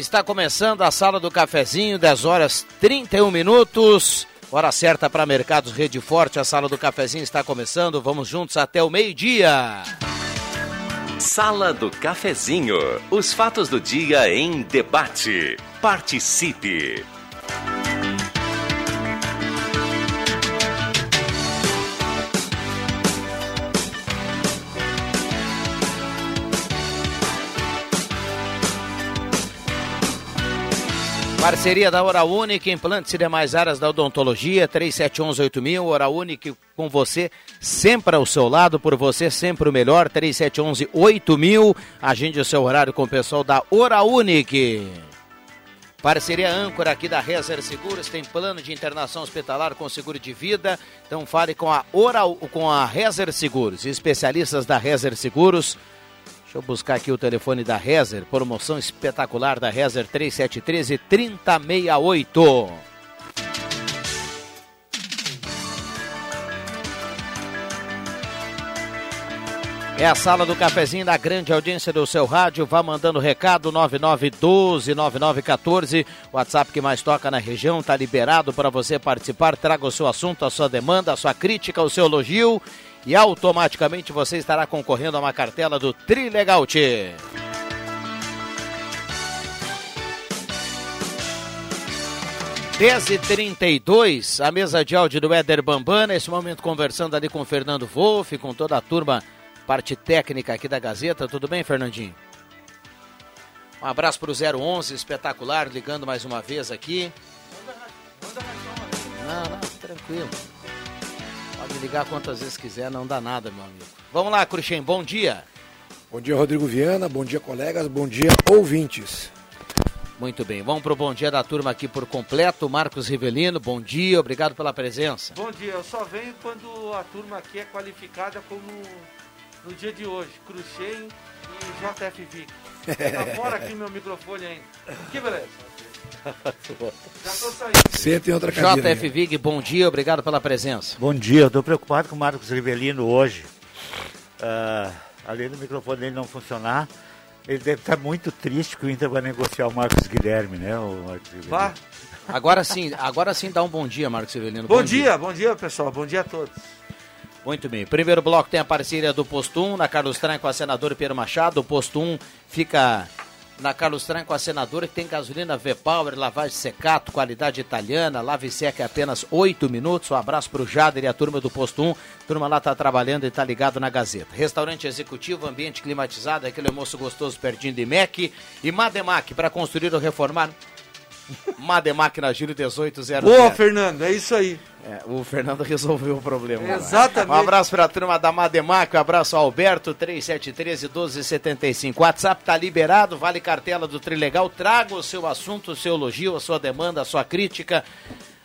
Está começando a sala do cafezinho, 10 horas 31 minutos. Hora certa para Mercados Rede Forte. A sala do cafezinho está começando. Vamos juntos até o meio-dia. Sala do cafezinho. Os fatos do dia em debate. Participe. Parceria da Hora Única, implantes e demais áreas da odontologia, 3711-8000, Hora Única com você, sempre ao seu lado, por você sempre o melhor, 3711-8000, agende o seu horário com o pessoal da Hora Unique. Parceria âncora aqui da Rezer Seguros, tem plano de internação hospitalar com seguro de vida, então fale com a, Oral, com a Rezer Seguros, especialistas da Rezer Seguros, Deixa eu buscar aqui o telefone da Rezer, promoção espetacular da Rezer 3713 3068. É a sala do cafezinho da grande audiência do seu rádio. Vá mandando recado 9912-9914. WhatsApp que mais toca na região. Está liberado para você participar. Traga o seu assunto, a sua demanda, a sua crítica, o seu elogio e automaticamente você estará concorrendo a uma cartela do Trilegal T. Dez e a mesa de áudio do Éder Bambam, nesse momento conversando ali com o Fernando Wolff, com toda a turma, parte técnica aqui da Gazeta. Tudo bem, Fernandinho? Um abraço para o 011, espetacular, ligando mais uma vez aqui. Não, não, tranquilo. Pode ligar quantas vezes quiser, não dá nada, meu amigo. Vamos lá, Cruxem, bom dia. Bom dia, Rodrigo Viana, bom dia, colegas, bom dia, ouvintes. Muito bem, vamos para o bom dia da turma aqui por completo. Marcos Rivelino, bom dia, obrigado pela presença. Bom dia, eu só venho quando a turma aqui é qualificada como no dia de hoje, Cruxem e JF Vic. Tá fora aqui meu microfone ainda. Que beleza. Já tô saindo. Senta em outra cadeira. JF Vig, bom dia, obrigado pela presença. Bom dia, eu estou preocupado com o Marcos Rivelino hoje. Uh, além do microfone dele não funcionar, ele deve estar muito triste que o Inter vai negociar o Marcos Guilherme, né? O Marcos Vá. Agora sim, agora sim dá um bom dia, Marcos Rivelino. Bom, bom dia, dia, bom dia, pessoal. Bom dia a todos. Muito bem. Primeiro bloco tem a parceria do Postum, na Carlos Tran com a senadora Pedro Machado. O Postum fica na Carlos Tranco, a senadora, que tem gasolina V-Power, lavagem secato, qualidade italiana, lave seca em apenas 8 minutos. Um abraço para o Jader e a turma do Posto 1. A turma lá está trabalhando e está ligado na Gazeta. Restaurante executivo, ambiente climatizado, aquele almoço gostoso pertinho de MEC. E Mademac, para construir ou reformar. Mademac na Júlio 1800. Boa, Fernando, é isso aí. É, o Fernando resolveu o problema. Exatamente. Um abraço para a turma da Mademac, um abraço ao Alberto, 3713 1275. WhatsApp tá liberado, vale cartela do Trilegal. Traga o seu assunto, o seu elogio, a sua demanda, a sua crítica,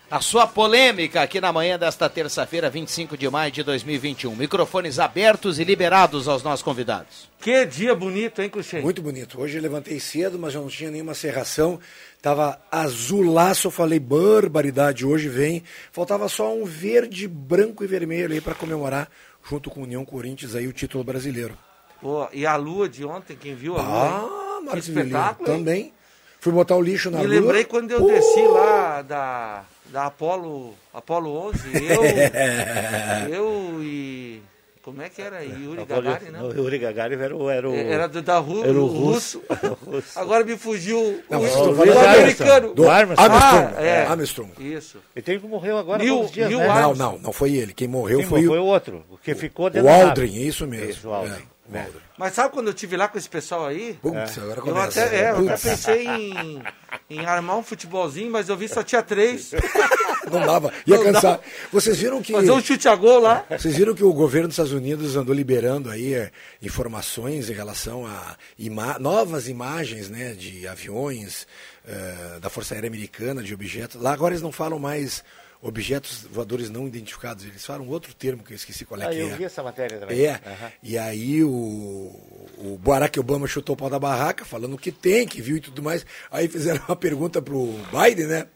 a sua polêmica aqui na manhã desta terça-feira, 25 de maio de 2021. Microfones abertos e liberados aos nossos convidados. Que dia bonito, hein, Cruxem? Muito bonito. Hoje eu levantei cedo, mas já não tinha nenhuma serração. Tava azulaço, eu falei barbaridade, hoje vem. Faltava só um verde, branco e vermelho aí para comemorar, junto com o União Corinthians, aí o título brasileiro. Pô, e a lua de ontem, quem viu a lua? Ah, Marcos espetáculo. Também. Fui botar o lixo na Me lua. Me lembrei quando eu desci lá da, da Apolo, Apolo 11, eu, eu e como é que era? Yuri Não, Gagarin, não, né? o Yuri Gagarin era o... Era o, Era do, da Ru, era o o russo. russo. Agora me fugiu Não, o, o, o americano. do Armstrong. Armstrong. Ah, é. Armstrong. Isso. Ele tem que morreu agora Neil- dias, Neil né? Não, não, não foi ele. Quem morreu Quem foi, foi o, o outro, o que ficou o dentro da nave. Aldrin, isso mesmo. Isso, o Aldrin. É, o Aldrin. Mas sabe quando eu tive lá com esse pessoal aí? Putz, agora Eu começa. até, é, eu até pensei em, em armar um futebolzinho, mas eu vi só tinha três. Não dava. Ia Não cansar. Vocês viram que. Fazer um chute a gol lá. Vocês viram que o governo dos Estados Unidos andou liberando aí é, informações em relação a ima novas imagens né, de aviões eh, da Força Aérea Americana, de objetos. Lá agora eles não falam mais objetos voadores não identificados, eles falam outro termo que eu esqueci qual é Ah, que eu é. vi essa matéria também. É, Aham. e aí o, o Barack Obama chutou o pau da barraca, falando que tem, que viu e tudo mais. Aí fizeram uma pergunta pro Biden, né?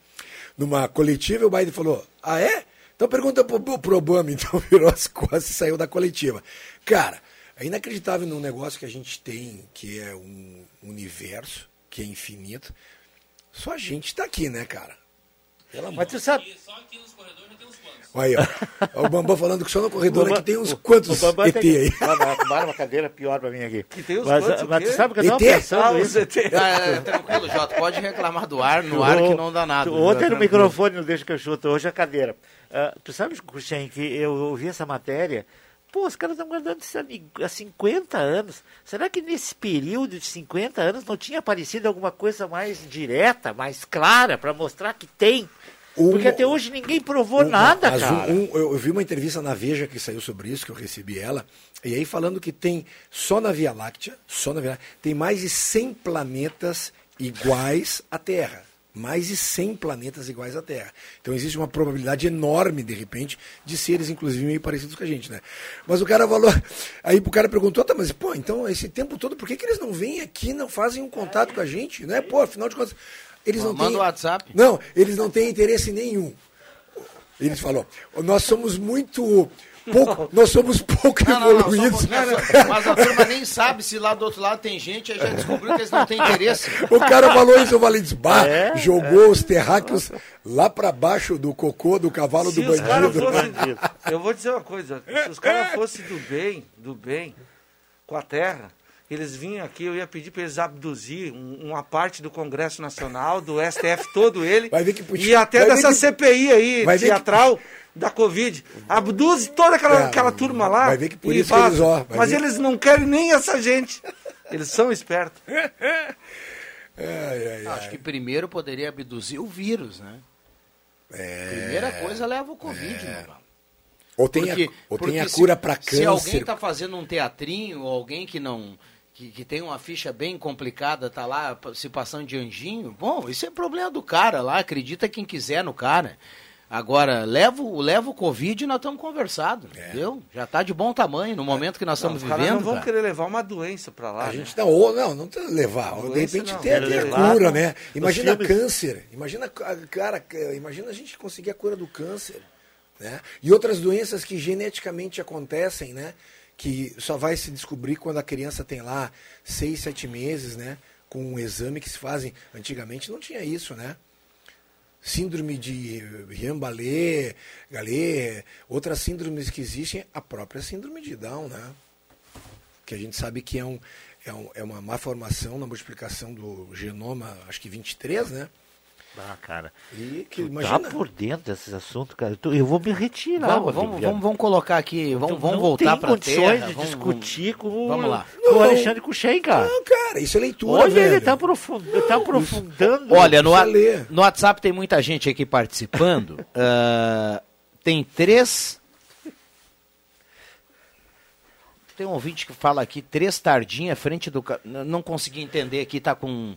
Numa coletiva, e o Biden falou: Ah, é? Então pergunta pro, pro Obama, então virou as costas e saiu da coletiva. Cara, é inacreditável num negócio que a gente tem, que é um universo, que é infinito. Só a gente tá aqui, né, cara? Pelo amor Mas tu sabe... Olha aí, ó. O Bambam falando que só no corredor Bambam- aqui tem uns o- quantos o Bambam ET tem- aí. Ah, Arrumaram uma cadeira pior pra mim aqui. Que tem os mas, quantos, o mas tu sabe que eu tava ET? pensando Ah, isso. o ZT. Ah, é, tranquilo, Jota. Pode reclamar do ar no ar que não dá nada. Ontem no Tranquilo. microfone, não deixa que eu chuto, hoje a cadeira. Ah, tu sabes, Cruxem, que eu ouvi essa matéria. Pô, os caras estão guardando isso há 50 anos. Será que nesse período de 50 anos não tinha aparecido alguma coisa mais direta, mais clara, para mostrar que tem? Um- Porque até hoje ninguém provou Um- nada, mas cara. um- eu, eu vi uma entrevista na Veja que saiu sobre isso, que eu recebi ela, e aí falando que tem, só na Via Láctea, só na Via Láctea, tem mais de 100 planetas iguais à Terra. Mais de 100 planetas iguais à Terra. Então existe uma probabilidade enorme, de repente, de seres, inclusive, meio parecidos com a gente, né? Mas o cara falou. Aí o cara perguntou, tá, mas pô, então esse tempo todo, por que, que eles não vêm aqui, não fazem um contato com a gente? Né? Pô, afinal de contas. Eles não Manda têm. o WhatsApp. Não, eles não têm interesse nenhum. Eles falou, nós somos muito pouco, nós somos pouco Não, não, não, um evoluídos. pouquinho, só- Mas a turma nem sabe se lá do outro lado tem gente, aí já descobriu que eles não têm interesse. O cara falou isso, eu falei, bah, É, jogou os terráqueos lá pra baixo do cocô do cavalo Se do bandido. fossem. Eu vou dizer uma coisa: se os caras fossem do bem, do bem, com a terra, eles vinham aqui, eu ia pedir para eles abduzir um- uma parte do Congresso Nacional, do STF todo ele, Vai ver que podia- e até dessa que- CPI aí, que- teatral. Da Covid. Abduze toda aquela, É, aquela turma lá. vai ver que por isso que eles, ó, Mas ver- eles não querem nem essa gente. Eles são espertos. Ai, ai, ai. Acho que primeiro poderia abduzir o vírus, né? Primeira coisa leva o Covid, meu irmão. Ou tem Porque- a, ou tem a se- cura pra Se alguém câncer. está fazendo um teatrinho, ou alguém que não. Que, que tem uma ficha bem complicada, tá lá se passando de anjinho, bom, isso é problema do cara lá, acredita quem quiser no cara. Agora, leva, o- leva o Covid e nós estamos conversados, entendeu? Já está de bom tamanho no momento que nós Não, estamos os caras não vivendo. vão cara. querer levar uma doença para lá. A né? gente não, ou não, não tem que levar. de Doença repente não. tem, a cura, não. né? Imagina filmes- câncer. Imagina, cara, imagina a gente conseguir a cura do câncer. Né? E outras doenças que geneticamente acontecem, né? Que só vai se descobrir quando a criança tem lá seis, sete meses, né? Com um exame que se fazem. Antigamente não tinha isso, né? Síndrome de Guillain-Barré, Galé, outras síndromes que existem, a própria síndrome de Down, né? que a gente sabe que é, um, é, um, é uma má formação na multiplicação do genoma, acho que 23, né? Ah, cara. E que Tu imagina. tá por dentro desses assuntos, cara. Eu tô- Eu vou me retirar. Vamos, vamos, vamos, vamos colocar aqui, vamos, Não- vamos voltar tem para condições terra. de vamos- discutir com, o- Vamos lá. com o. Alexandre Cuxem, cara. Não, cara, isso é leitura, Olha, velho. ele tá, aprofund... tá aprofundando. Olha, no, ler. no WhatsApp tem muita gente aqui participando. Ah, tem três. Tem um ouvinte que fala aqui, três tardinha frente do. Não consegui entender aqui, tá com.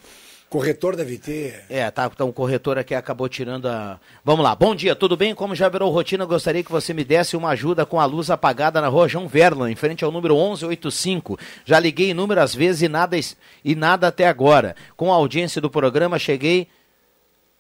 Corretor deve ter. É, tá, tá um corretor aqui acabou tirando a. Vamos lá, bom dia, tudo bem? Como já virou rotina, gostaria que você me desse uma ajuda com a luz apagada na rua João Verlan, em frente ao número 1185. Já liguei inúmeras vezes e nada, e nada até agora. Com a audiência do programa, cheguei.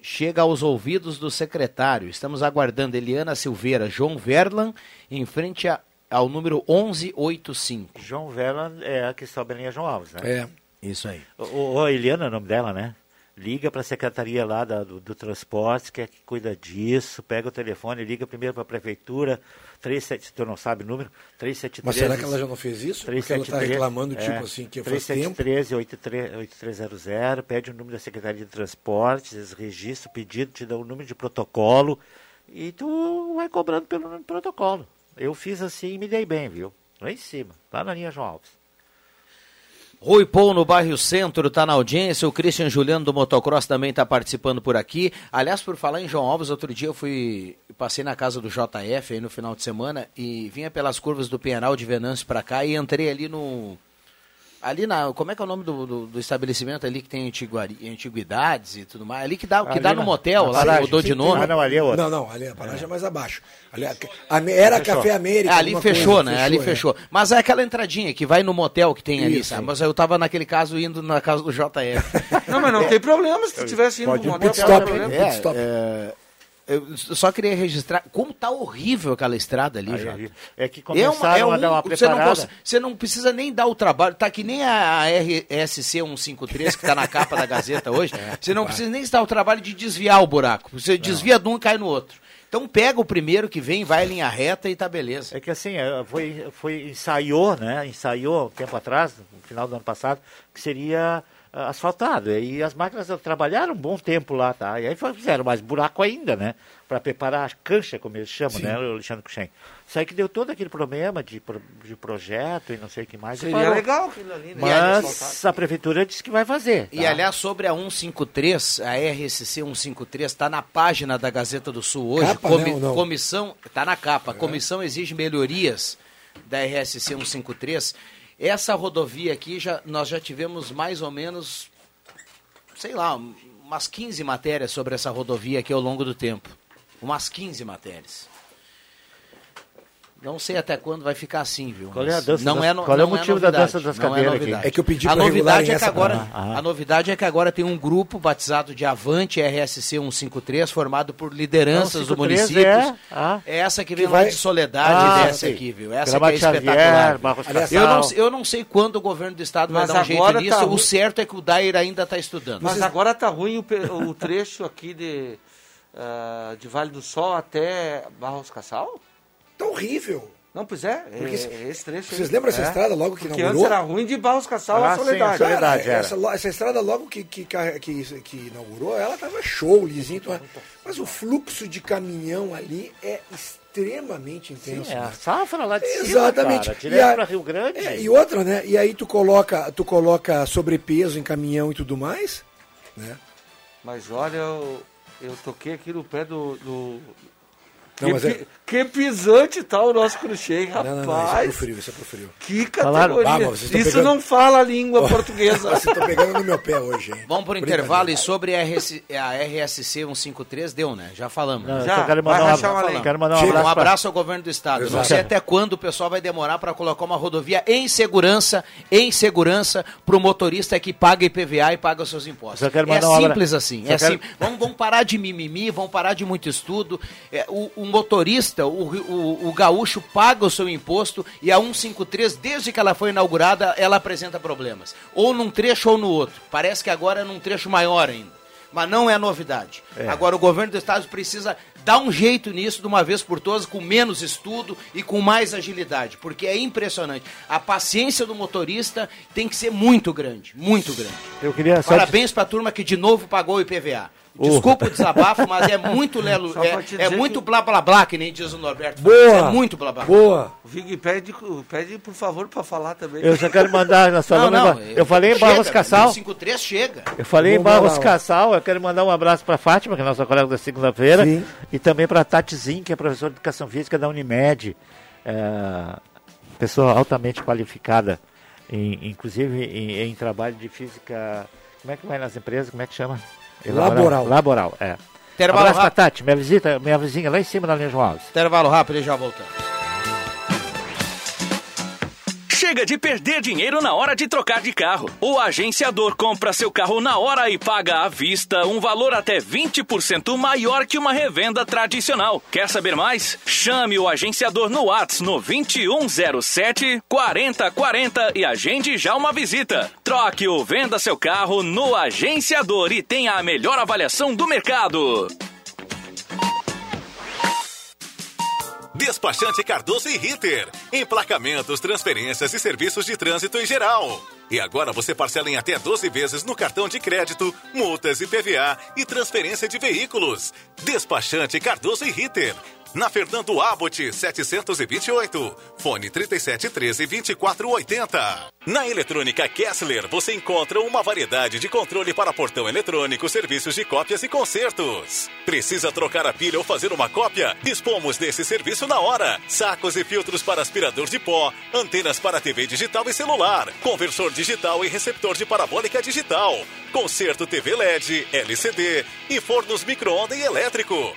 Chega aos ouvidos do secretário. Estamos aguardando Eliana Silveira, João Verlan, em frente a- ao número 1185. João Vela é a que sobe a linha João Alves, né? É. Isso aí. O, o Eliana é o nome dela, né? liga para a secretaria lá da, do, do transporte, que é que cuida disso, pega o telefone, liga primeiro para a prefeitura, 37, se tu não sabe o número, 373... Mas será que ela já não fez isso? Porque ela está reclamando, tipo é, assim, que faz tempo... 373-8300, pede o número da Secretaria de Transportes, eles registram o pedido, te dão o número de protocolo e tu vai cobrando pelo número de protocolo. Eu fiz assim e me dei bem, viu? Lá em cima, lá na linha João Alves. Rui Pou no bairro Centro está na audiência, o Christian Juliano do Motocross também está participando por aqui. Aliás, por falar em João Alves, outro dia eu fui, passei na casa do JF aí no final de semana e vinha pelas curvas do Penal de Venâncio para cá e entrei ali no Ali na. Como é que é o nome do, do, do estabelecimento ali que tem antiguari, antiguidades e tudo mais? Ali que dá, que dá no motel, lá paragem, mudou de nome. Ah, não, ali é outro. Não, não, ali a paragem é, é mais abaixo. Ali, a, a, era fechou. Café América. É, ali fechou, coisa, né? Fechou, ali é. fechou. Mas é aquela entradinha que vai no motel que tem Isso, ali, sabe? Mas eu tava naquele caso indo na casa do JF. não, mas não tem problema se tu tivesse indo no motel. Pit stop, é, stop. É, eu só queria registrar como tá horrível aquela estrada ali, já. É que começaram é uma, é um, a dar uma preparada. Você não, você não, precisa nem dar o trabalho, tá que nem a, RSC 153 que tá na capa da Gazeta hoje. É, você não precisa nem dar o trabalho de desviar o buraco. Você desvia de um e cai no outro. Então pega o primeiro que vem, vai em linha reta e tá beleza. É que assim, é, foi, foi ensaiou, né? Ensaiou um tempo atrás, no final do ano passado, que seria asfaltado. E as máquinas trabalharam um bom tempo lá, tá? E aí fizeram mais buraco ainda, né? Para preparar a cancha, como eles chamam, Sim. né, Alexandre Cuxem? Isso aí que deu todo aquele problema de, de projeto e não sei o que mais. Seria legal aquilo ali, né? Mas a prefeitura disse que vai fazer. Tá? E aliás, sobre a 153, a RSC 153 está na página da Gazeta do Sul hoje. Capa, Comi não, não. Comissão, está na capa. É. Comissão exige melhorias da RSC 153 essa rodovia aqui, já, nós já tivemos mais ou menos, sei lá, umas 15 matérias sobre essa rodovia aqui ao longo do tempo. Umas 15 matérias. Não sei até quando vai ficar assim, viu? Qual é, a dança não das, é no, qual é o motivo é da dança das é cadeiras é aqui? É que eu pedi a novidade é que agora ah, A novidade é que agora tem um grupo batizado de Avante RSC 153, formado por lideranças do município. É, ah, é essa que vem que lá vai... de Soledade ah, dessa aqui, viu? Essa que é espetacular. Aliás, eu, não, eu não sei quando o governo do estado vai dar um jeito nisso. Tá o certo é que o Dair ainda está estudando. Mas agora tá ruim o, o trecho aqui de, uh, de Vale do Sol até Barros Cassal? Tá horrível. Não, pois é, Porque, é, esse trecho Vocês lembram essa é, estrada logo que Porque inaugurou? antes era ruim de Barros Cassal ah, a Soledade. Sim, a Soledade Cara, essa, essa, estrada logo que, que, que, que inaugurou, ela tava show, lisinho. Mas o fluxo de caminhão ali é extremamente intenso. Sim, é né? a safra lá de cima, Exatamente. Cara, direto para Rio Grande. É, e outra, né? E aí tu coloca, tu coloca sobrepeso em caminhão e tudo mais, né? Mas olha, eu, eu toquei aqui no pé do, do não, que, é... que, pisante tá o nosso crochê, rapaz. Não, não, não, isso é pro frio, isso é pro frio. Que categoria. Ah, isso pegando... não fala a língua portuguesa. Vocês estão pegando no meu pé hoje, hein? Vamos por intervalo e sobre a, RS, a RSC 153 deu, né? Já falamos. Não, Já, quero mandar, um, quero mandar um abraço. Um abraço ao governo do estado. Exato. Não sei até quando o pessoal vai demorar para colocar uma rodovia em segurança, em segurança, pro motorista que paga IPVA e paga os seus impostos. é simples assim. É quero... simples. Vamos, vamos parar de mimimi, vamos parar de muito estudo. É, o, o motorista, o, o, o, gaúcho paga o seu imposto e a 153, desde que ela foi inaugurada, ela apresenta problemas. Ou num trecho ou no outro. Parece que agora é num trecho maior ainda. Mas não é novidade. É. Agora o governo do estado precisa dar um jeito nisso de uma vez por todas, com menos estudo e com mais agilidade, porque é impressionante. A paciência do motorista tem que ser muito grande, muito grande. Eu queria Parabéns para a turma que de novo pagou o IPVA. Desculpa o desabafo, mas é muito lelo, é, é muito blá blá blá, que nem diz o Norberto. Boa! É muito blá blá. Boa! Vig, pede, pede por favor para falar também. Eu só quero mandar na sua não, não, Eu falei em Barros Cassal. 53 chega. Eu falei Vamos em Barros Cassal, eu quero mandar um abraço para Fátima, que é nossa colega da segunda-feira, e também para Tatizinho, que é professora de educação física da Unimed. É, pessoa altamente qualificada, em, inclusive em, em trabalho de física. Como é que vai nas empresas? Como é que chama? Laboral. Laboral, é. Intervalo Abraço rápido. Tati, minha, visita, minha vizinha lá em cima da linha João Alves. Intervalo rápido e já voltamos. Chega de perder dinheiro na hora de trocar de carro. O agenciador compra seu carro na hora e paga à vista um valor até 20% maior que uma revenda tradicional. Quer saber mais? Chame o agenciador no WhatsApp no 2107 4040 e agende já uma visita. Troque ou venda seu carro no agenciador e tenha a melhor avaliação do mercado. Despachante Cardoso e Ritter. Emplacamentos, transferências e serviços de trânsito em geral. E agora você parcela em até 12 vezes no cartão de crédito, multas e PVA e transferência de veículos. Despachante Cardoso e Ritter na Fernando Abbott 728, fone 3713 2480. Na Eletrônica Kessler você encontra uma variedade de controle para portão eletrônico, serviços de cópias e consertos. Precisa trocar a pilha ou fazer uma cópia? Dispomos desse serviço na hora. Sacos e filtros para aspirador de pó, antenas para TV digital e celular, conversor digital e receptor de parabólica digital, conserto TV LED, LCD e fornos micro-ondas e elétrico.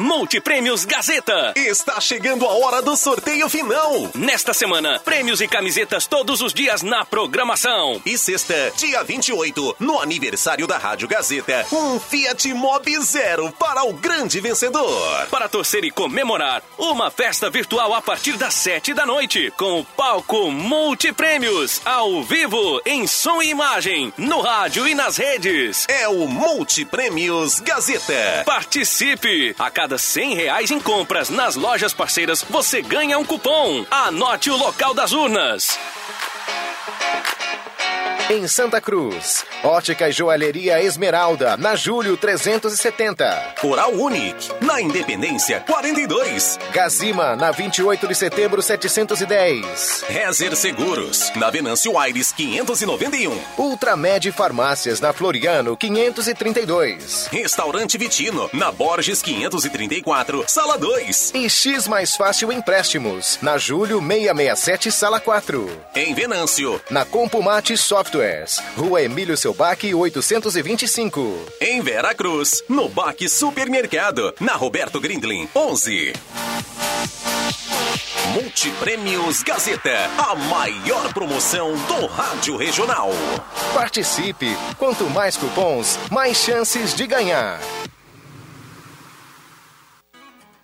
Multiprêmios Gazeta. Está chegando a hora do sorteio final. Nesta semana, prêmios e camisetas todos os dias na programação. E sexta, dia 28, no aniversário da Rádio Gazeta, um Fiat Mobi Zero para o grande vencedor. Para torcer e comemorar, uma festa virtual a partir das sete da noite, com o palco Multiprêmios, ao vivo, em som e imagem, no rádio e nas redes. É o Multiprêmios Gazeta. Participe! A cada cem reais em compras nas lojas parceiras, você ganha um cupom. Anote o local das urnas. Em Santa Cruz, Ótica e Joalheria Esmeralda, na Julho 370. Oral Unique, na Independência 42. Gazima, na 28 de setembro 710. Rezer Seguros, na Venâncio Aires 591. Ultramed Farmácias, na Floriano 532. Restaurante Vitino, na Borges 534, Sala 2. E X Mais Fácil Empréstimos, na Julho 667, Sala 4. Em Venâncio, na Compumate Software. Rua Emílio Selbac, 825. Em Vera Cruz, no Baque Supermercado, na Roberto Grindlin, 11. Multiprêmios Gazeta, a maior promoção do rádio regional. Participe! Quanto mais cupons, mais chances de ganhar.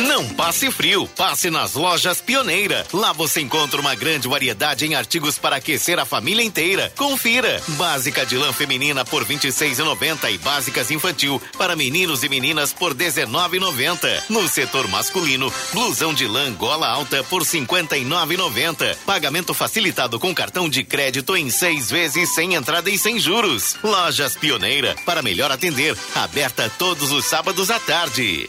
Não passe frio, passe nas lojas Pioneira. Lá você encontra uma grande variedade em artigos para aquecer a família inteira. Confira. Básica de lã feminina por R$ 26,90 e básicas infantil para meninos e meninas por R$ 19,90. No setor masculino, blusão de lã gola alta por R$ 59,90. Pagamento facilitado com cartão de crédito em seis vezes sem entrada e sem juros. Lojas Pioneira para melhor atender. Aberta todos os sábados à tarde.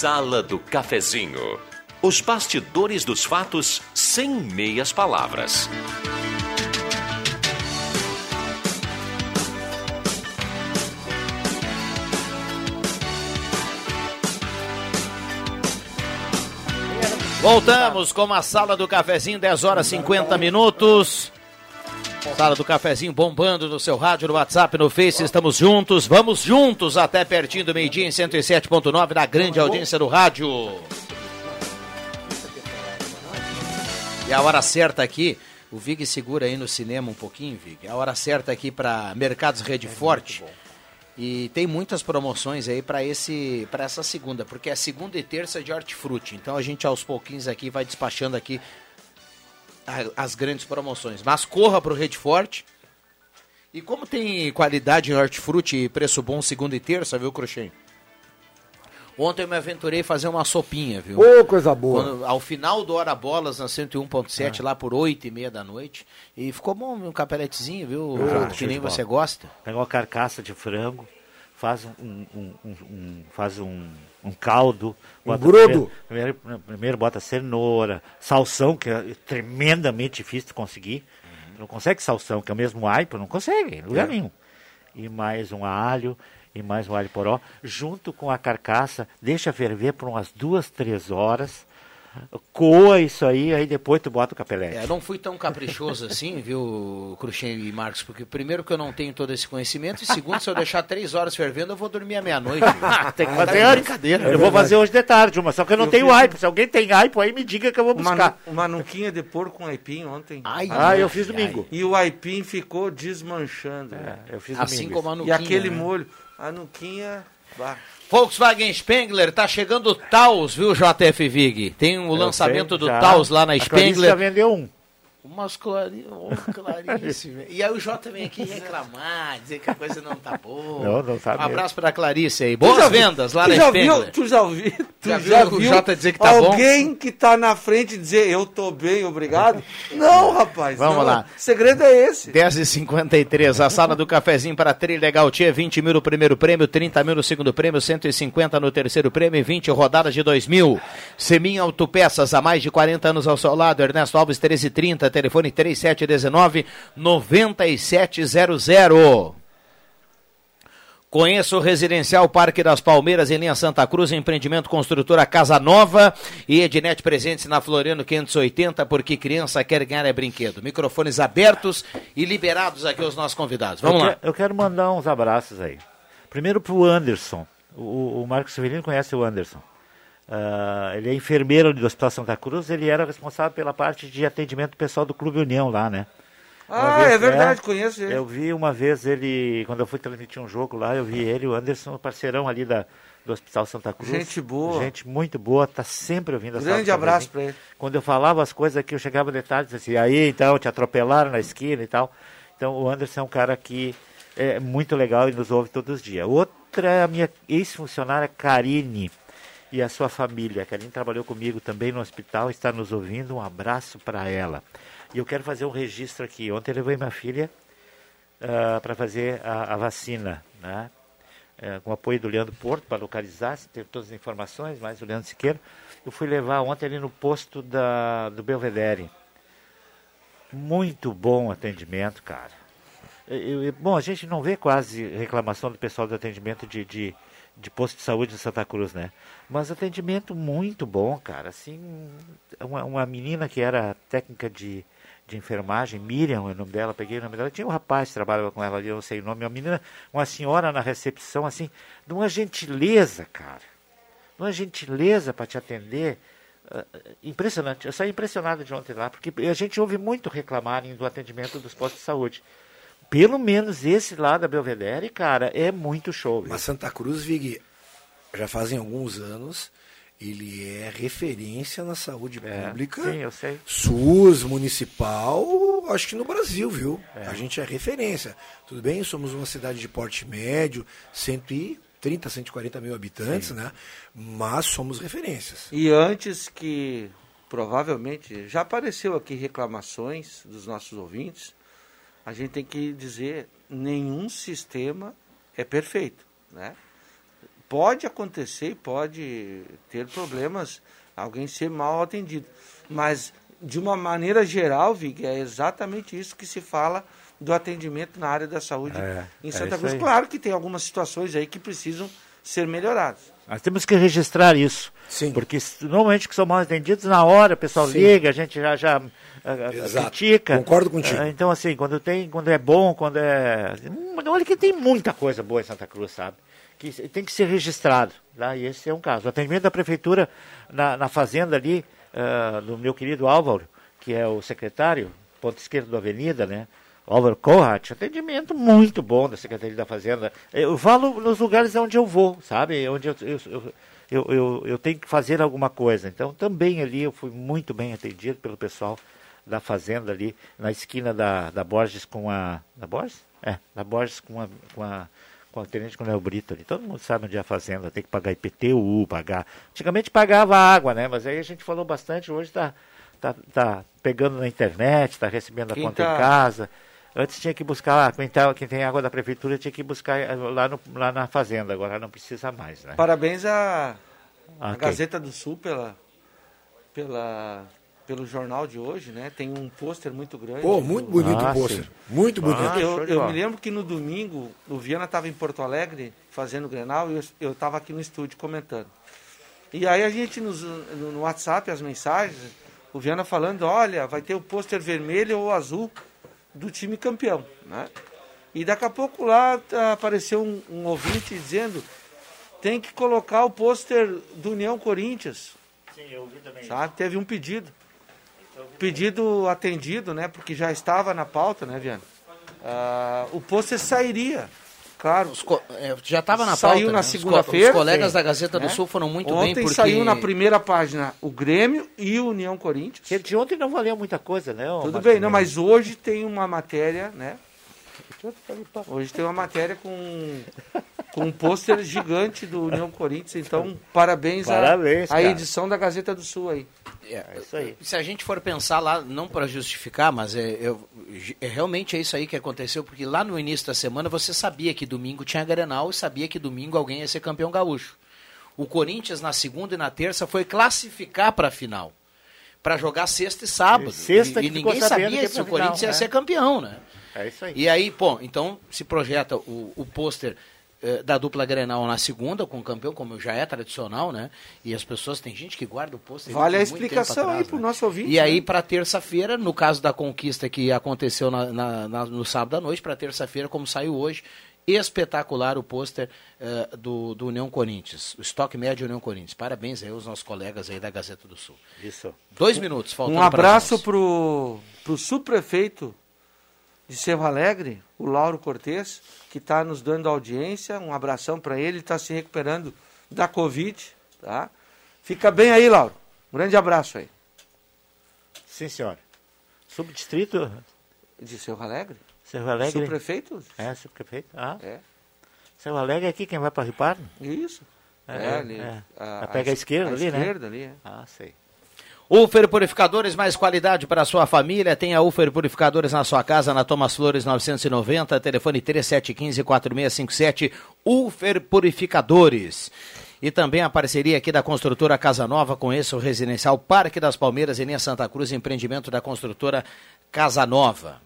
Sala do Cafezinho. Os bastidores dos fatos sem meias palavras. Voltamos com a sala do cafezinho, 10 horas 50 minutos. Sala do cafezinho bombando no seu rádio, no WhatsApp, no Face, estamos juntos, vamos juntos até pertinho do meio-dia em 107.9 na grande audiência do rádio. E a hora certa aqui, o Vig segura aí no cinema um pouquinho, Vig. A hora certa aqui para Mercados Rede Forte. E tem muitas promoções aí para esse para essa segunda, porque é segunda e terça de hortifruti. Então a gente aos pouquinhos aqui vai despachando aqui as grandes promoções. Mas corra para o Rede Forte. E como tem qualidade em hortifruti e preço bom segunda e terça, viu, Cruxem? Ontem eu me aventurei a fazer uma sopinha, viu? Ô, coisa boa. Quando- ao final do Hora Bolas, na 101.7, lá por 8 e meia da noite. E ficou bom um capeletezinho, viu? Ah, que nem você gosta. Pega uma carcaça de frango, faz um- um- um- um- faz um, um caldo. Um brodo. Primeiro, primeiro, primeiro bota cenoura, salsão, que é tremendamente difícil de conseguir. Não consegue salsão, que é o mesmo aipo, não consegue, em lugar É. nenhum. E mais um alho, e mais um alho poró, junto com a carcaça, deixa ferver por umas duas, três horas. Coa isso aí, aí depois tu bota o capelete. É, não fui tão caprichoso assim, viu, Cruxem e Marcos, porque primeiro que eu não tenho todo esse conhecimento, e segundo, se eu deixar três horas fervendo, eu vou dormir à meia-noite. Ah, tem que Tá fazer de antes. brincadeira. Eu vou fazer hoje de tarde uma, só que eu não Eu tenho fiz- aipo. Se alguém tem aipo aí, me diga que eu vou Uma, buscar. nu- uma nuquinha de porco com aipim ontem. Ai, Ah, eu fiz domingo. E o aipim ficou desmanchando. né? eu fiz Assim domingo. como a E nuquinha, aquele né? molho. A nuquinha. bah. Volkswagen Spengler, tá chegando o Taos, viu, JF Vig? Tem o Eu lançamento sei, do. Taos lá na A Spengler. já vendeu um. Umas clari... oh, Clarice, velho. E aí o Jota vem aqui reclamar, dizer que a coisa não tá boa. Não, não tá Um abraço pra Clarice aí. Boas vendas lá tu na já Spengler. viu, Tu já viu? Tu Já já, viu o Jota dizer que tá bom? Alguém que tá na frente dizer eu tô bem, obrigado? Não, rapaz. Vamos não. lá. O segredo é esse. 10h53, a sala do cafezinho para Trilha Gautier, 20 mil no primeiro prêmio, 30 mil no segundo prêmio, 150 no terceiro prêmio e 20 rodadas de 2 mil. Semin Autopeças, há mais de 40 anos ao seu lado, Ernesto Alves 1330, telefone 3719-9700. Conheça o Residencial Parque das Palmeiras em linha Santa Cruz, empreendimento construtora Casa Nova e Ednet presentes na Floriano 580, porque criança quer ganhar é brinquedo. Microfones abertos e liberados aqui aos nossos convidados. Vamos eu lá. que- eu quero mandar uns abraços aí. Primeiro pro Anderson. O, o Marcos Severino conhece o Anderson. Ah, ele é enfermeiro do Hospital Santa Cruz, ele era responsável pela parte de atendimento pessoal do Clube União lá, né? Uma Ah, vez- é verdade, conheço ele. Eu vi uma vez ele, quando eu fui transmitir um jogo lá, eu vi ele, o Anderson, parceirão ali da, do Hospital Santa Cruz. Gente boa. Gente muito boa, tá sempre ouvindo a Grande abraço pra ele. Quando eu falava as coisas aqui, eu chegava de tarde e dizia assim, aí então, te atropelaram na esquina e tal. Então o Anderson é um cara que é muito legal e nos ouve todos os dias. Outra é a minha ex-funcionária Karine e a sua família. A Karine trabalhou comigo também no hospital, está nos ouvindo. Um abraço para ela. E eu quero fazer um registro aqui. Ontem eu levei minha filha para fazer a, a vacina, né? É, com o apoio do Leandro Porto para localizar, se ter todas as informações, mais o Leandro Siqueira. Eu fui levar ontem ali no posto da, do Belvedere. Muito bom atendimento, cara. Eu- eu- bom, a gente não vê quase reclamação do pessoal do atendimento de, de, de posto de saúde de Santa Cruz, né? Mas atendimento muito bom, cara. Assim, uma, uma menina que era técnica de, de enfermagem, Miriam é o nome dela, peguei o nome dela. Tinha um rapaz que trabalhava com ela ali, eu não sei o nome. Uma menina, uma senhora na recepção, assim, de uma gentileza, cara. De uma gentileza para te atender. ah, impressionante. Eu saí impressionado de ontem lá, porque a gente ouve muito reclamarem do atendimento dos postos de saúde. Pelo menos esse lá da Belvedere, cara, é muito show. Mas Santa Cruz, Vig, já fazem alguns anos, ele é referência na saúde É, pública. sim, eu sei. SUS, municipal, acho que no Brasil, viu? É. A gente é referência. Tudo bem, somos uma cidade de porte médio, 130, 140 mil habitantes, né? Mas somos referências. E antes que, provavelmente, já apareceu aqui reclamações dos nossos ouvintes, a gente tem que dizer, nenhum sistema é perfeito, né? Pode acontecer, pode ter problemas, alguém ser mal atendido, mas de uma maneira geral, Vig, é exatamente isso que se fala do atendimento na área da saúde É, em é Santa isso Cruz. aí. Claro que tem algumas situações aí que precisam ser melhoradas. Nós temos que registrar isso. Sim. Porque normalmente que são mal atendidos, na hora o pessoal Sim. liga, a gente já, já Exato. critica. Concordo contigo. Ah, Então, assim, quando tem, quando é bom, quando é. Hum, Olha que tem muita coisa boa em Santa Cruz, sabe? Que tem que ser registrado. Tá? E esse é um caso. O atendimento da prefeitura na, na fazenda ali, ah, do meu querido Álvaro, que é o secretário, ponto esquerdo da avenida, né? Álvaro Corrat, atendimento muito bom da Secretaria da Fazenda. Eu falo nos lugares onde eu vou, sabe? Onde eu, eu, eu, eu, eu, eu tenho que fazer alguma coisa. Então, também ali eu fui muito bem atendido pelo pessoal da Fazenda ali, na esquina da, da Borges com a... Da Borges? É, da Borges com a... Com a com o Tenente Coronel Brito ali. Todo mundo sabe onde é a fazenda, tem que pagar IPTU, pagar. Antigamente pagava água, né? Mas aí a gente falou bastante, hoje está tá, tá pegando na internet, está recebendo a Quem conta tá- em casa. Antes tinha que buscar lá, quem, tá, quem tem água da prefeitura tinha que buscar eh, lá, no, lá na fazenda, agora não precisa mais, né? Parabéns à, à Ok. Gazeta do Sul pela, pela, pelo jornal de hoje, né? Tem um pôster muito grande. Pô, muito do- bonito Ah, o pôster. Muito bonito. Ah, eu eu me lembro que no domingo o Viana estava em Porto Alegre fazendo o Grenal e eu estava aqui no estúdio comentando. E aí a gente nos- no, WhatsApp, as mensagens, o Viana falando, olha, vai ter o pôster vermelho ou azul do time campeão, né? E daqui a pouco lá tá, apareceu um, um ouvinte dizendo tem que colocar o pôster do União Corinthians. Sim, eu vi também. Sabe? Teve um pedido. Pedido atendido, né? Porque já estava na pauta, né, Viana? Ah, o pôster sairia. Claro. Co- é, já estava na Saiu pauta, na né? Os co- segunda-feira. Os colegas Sim. da Gazeta do Né? Sul foram muito Ontem bem porque... saiu na primeira página o Grêmio e o União Corinthians. Que de ontem não valeu muita coisa, né? Tudo Marcelo? bem, não, mas hoje tem uma matéria, né? Hoje tem uma matéria com, com um pôster gigante do União Corinthians, então parabéns, à- Parabéns, à, edição da Gazeta do Sul aí. É, isso aí. Se a gente for pensar lá, não para justificar, mas é, eu- é, realmente é isso aí que aconteceu, porque lá no início da semana você sabia que domingo tinha Grenal e sabia que domingo alguém ia ser campeão gaúcho. O Corinthians na segunda e na terça foi classificar para a final, para jogar sexta e sábado. Sexta e, que e ficou ninguém sabia se o Corinthians final, ia né? ser campeão, né? É isso aí. E aí, pô, então se projeta o, o pôster da dupla Grenal na segunda com o campeão, como já é tradicional, né? E as pessoas, tem gente que guarda o pôster. Vale a explicação aí atrás, pro né? nosso ouvinte. E aí, né? para terça-feira, no caso da conquista que aconteceu na- na- na- no sábado à noite, para terça-feira, como saiu hoje, espetacular o pôster eh, do, do União Corinthians, o estoque médio União Corinthians. Parabéns aí aos nossos colegas aí da Gazeta do Sul. Isso. Dois minutos, faltando Um abraço para pro, pro subprefeito de Cerro Alegre, o Lauro Cortez, que está nos dando audiência. Um abração para ele, está se recuperando da Covid, tá? Fica bem aí, Lauro. Um grande abraço aí. Sim, senhor. Subdistrito De Cerro Alegre? Cerro Alegre. Subprefeito? É, subprefeito. Ah, É. Cerro Alegre é aqui quem vai para Ripar? Isso. É, É, ali, é. a- pega a, a- esquerda a ali, né? esquerda ali, é. Ah, sei. Ufer Purificadores, mais qualidade para a sua família. Tem a Ufer Purificadores na sua casa, na Thomas Flores 990, telefone 3715-4657. Ufer Purificadores. E também a parceria aqui da construtora Casa Nova, conheça o residencial Parque das Palmeiras, em linha Santa Cruz, empreendimento da construtora Casa Nova.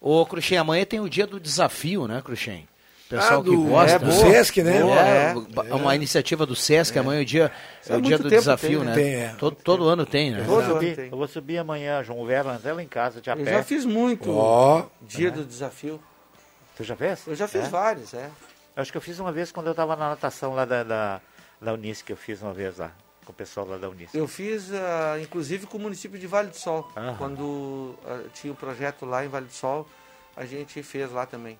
Ô, Cruxem, amanhã tem o dia do desafio, né, Cruxem? Pessoal Ah, que do- gosta. é, do Sesc, né? É, É, uma iniciativa do Sesc, amanhã é o dia, é o dia do desafio, tem, né? né? Tem, é. todo, todo ano tem, né? Eu vou, subir, eu vou subir amanhã, João Vera, até lá em casa, de a Eu já fiz muito Ó. dia É. do desafio. Tu já fez? Eu já fiz É? vários, é. Acho que eu fiz uma vez quando eu estava na natação lá da, da, da Unisc, eu fiz uma vez lá, com o pessoal lá da Unisc. Eu fiz, ah, inclusive, com o município de Vale do Sol. Aham. Quando ah, tinha o projeto lá em Vale do Sol, a gente fez lá também.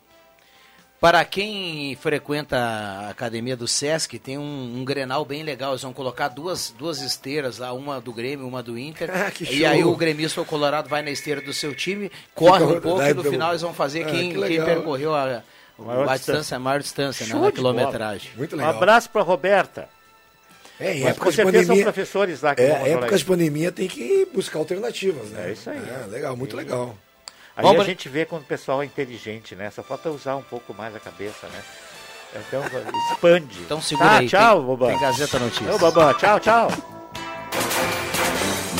Para quem frequenta a academia do Sesc, tem um, um grenal bem legal. Eles vão colocar duas, duas esteiras lá, uma do Grêmio, uma do Inter. Ah, e aí o gremista ou colorado vai na esteira do seu time, corre um pouco e no final eles vão fazer Ah, quem, que quem percorreu a, Maior a distância. distância, a maior distância, né, na de bola. quilometragem. Muito Um legal. abraço para Roberta. É, em época com de pandemia. são professores lá que é, época de pandemia tem que buscar alternativas, né? É isso aí. É, legal, muito legal. Aí Vamos a pra- gente vê quando o pessoal é inteligente, né? Só falta usar um pouco mais a cabeça, né? Então expande. Então segura Tá, aí. tchau, tem, Bobão. tem Gazeta Notícias. Ô, Bobão, tchau, tchau.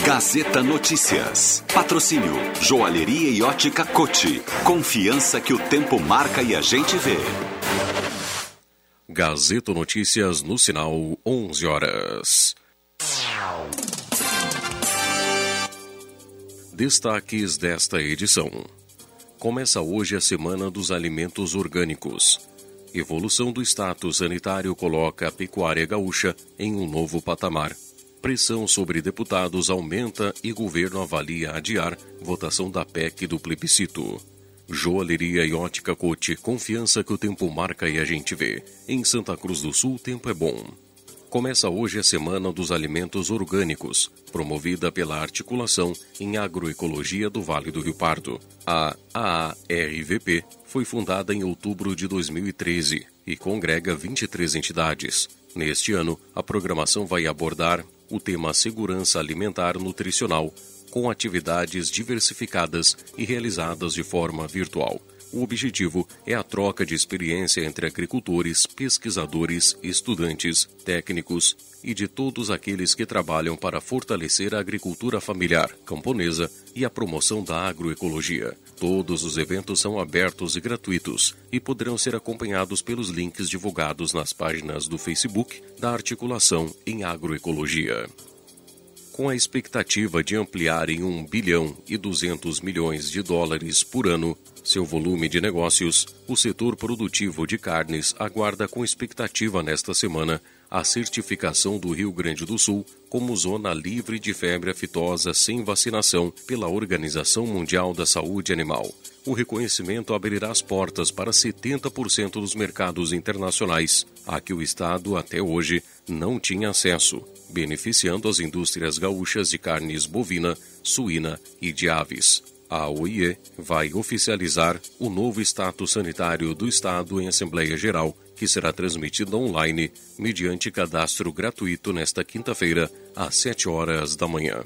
Gazeta Notícias. Patrocínio Joalheria e Ótica Cote. Confiança que o tempo marca e a gente vê. Gazeta Notícias no sinal 11 horas. Destaques desta edição. Começa hoje a Semana dos Alimentos Orgânicos. Evolução do status sanitário coloca a pecuária gaúcha em um novo patamar. Pressão sobre deputados aumenta e governo avalia adiar votação da PEC do plebiscito. Joalheria e ótica Cote, confiança que o tempo marca e a gente vê. Em Santa Cruz do Sul, o tempo é bom. Começa hoje a Semana dos Alimentos Orgânicos, promovida pela Articulação em Agroecologia do Vale do Rio Pardo. A AARVP foi fundada em outubro de 2013 e congrega 23 entidades. Neste ano, a programação vai abordar o tema Segurança Alimentar Nutricional, com atividades diversificadas e realizadas de forma virtual. O objetivo é a troca de experiência entre agricultores, pesquisadores, estudantes, técnicos e de todos aqueles que trabalham para fortalecer a agricultura familiar, camponesa e a promoção da agroecologia. Todos os eventos são abertos e gratuitos e poderão ser acompanhados pelos links divulgados nas páginas do Facebook da Articulação em Agroecologia com a expectativa de ampliar em 1 bilhão e 200 milhões de dólares por ano seu volume de negócios, o setor produtivo de carnes aguarda com expectativa nesta semana a certificação do Rio Grande do Sul como zona livre de febre aftosa sem vacinação pela Organização Mundial da Saúde Animal. O reconhecimento abrirá as portas para 70% dos mercados internacionais, a que o Estado até hoje não tinha acesso, beneficiando as indústrias gaúchas de carnes bovina, suína e de aves. A OIE vai oficializar o novo status sanitário do Estado em Assembleia Geral, que será transmitido online mediante cadastro gratuito nesta quinta-feira, às 7 horas da manhã.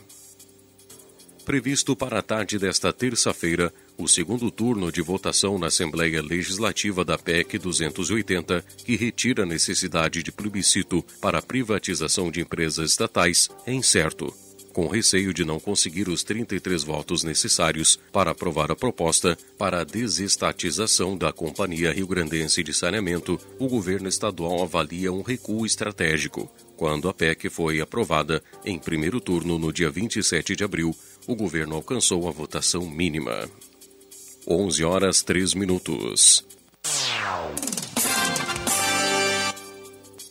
Previsto para a tarde desta terça-feira, o segundo turno de votação na Assembleia Legislativa da PEC 280, que retira a necessidade de plebiscito para a privatização de empresas estatais, é incerto. Com receio de não conseguir os 33 votos necessários para aprovar a proposta para a desestatização da Companhia Rio Grandense de Saneamento, o governo estadual avalia um recuo estratégico. Quando a PEC foi aprovada em primeiro turno no dia 27 de abril, o governo alcançou a votação mínima. 11 horas 3 minutos.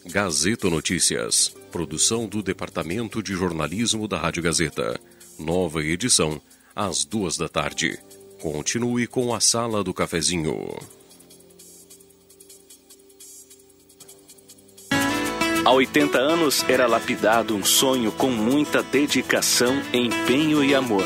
Gazeta Notícias. Produção do Departamento de Jornalismo da Rádio Gazeta. Nova edição, às duas da tarde. Continue com a Sala do Cafezinho. Há 80 anos era lapidado um sonho com muita dedicação, empenho e amor.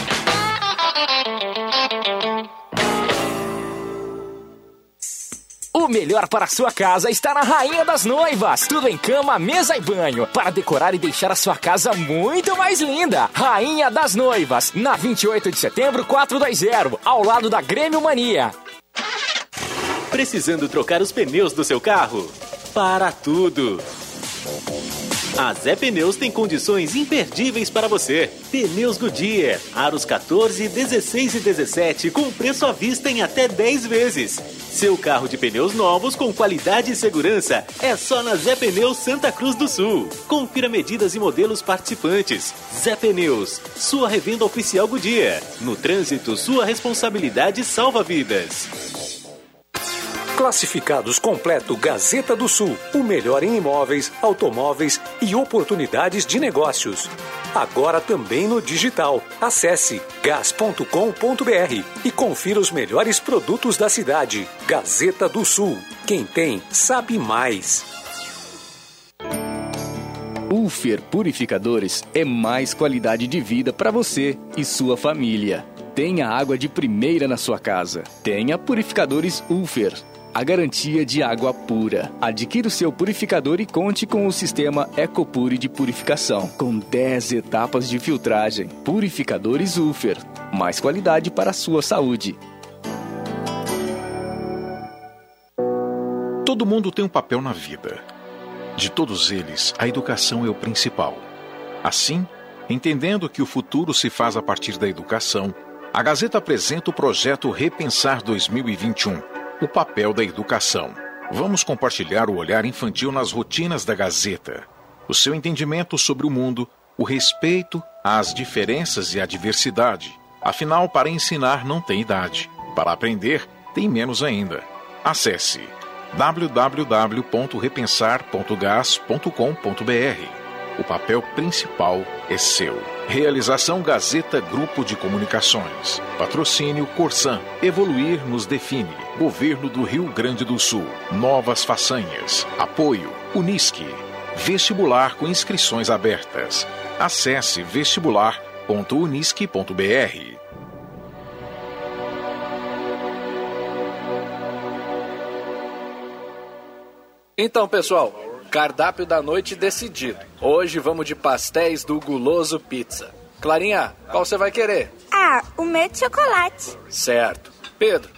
O melhor para sua casa está na Rainha das Noivas. Tudo em cama, mesa e banho. Para decorar e deixar a sua casa muito mais linda. Rainha das Noivas, na 28 de setembro, 420, ao lado da Grêmio Mania. Precisando trocar os pneus do seu carro? Para tudo! A Zé Pneus tem condições imperdíveis para você. Pneus Goodyear, aros 14, 16 e 17 com preço à vista em até 10 vezes. Seu carro de pneus novos com qualidade e segurança é só na Zé Pneus Santa Cruz do Sul. Confira medidas e modelos participantes. Zé Pneus, sua revenda oficial Goodyear. No trânsito, sua responsabilidade salva vidas. Classificados completo Gazeta do Sul, o melhor em imóveis, automóveis e oportunidades de negócios. Agora também no digital. Acesse gas.com.br e confira os melhores produtos da cidade. Gazeta do Sul. Quem tem, sabe mais. Ulfer Purificadores é mais qualidade de vida para você e sua família. Tenha água de primeira na sua casa. Tenha purificadores Ulfer a garantia de água pura. Adquira o seu purificador e conte com o sistema Ecopure de purificação, com 10 etapas de filtragem. Purificadores Ufer. Mais qualidade para a sua saúde. Todo mundo tem um papel na vida. De todos eles, a educação é o principal. Assim, entendendo que o futuro se faz a partir da educação, a Gazeta apresenta o projeto Repensar 2021 o papel da educação. Vamos compartilhar o olhar infantil nas rotinas da Gazeta, o seu entendimento sobre o mundo, o respeito às diferenças e à diversidade. Afinal, para ensinar não tem idade, para aprender tem menos ainda. Acesse www.repensar.gas.com.br o papel principal é seu. Realização Gazeta Grupo de Comunicações. Patrocínio Corsan. Evoluir nos define. Governo do Rio Grande do Sul. Novas façanhas. Apoio. Unisque. Vestibular com inscrições abertas. Acesse vestibular.unisque.br. Então, pessoal, Cardápio da noite decidido. Hoje vamos de pastéis do Guloso Pizza. Clarinha, qual você vai querer? Ah, o meu de chocolate. Certo. Pedro,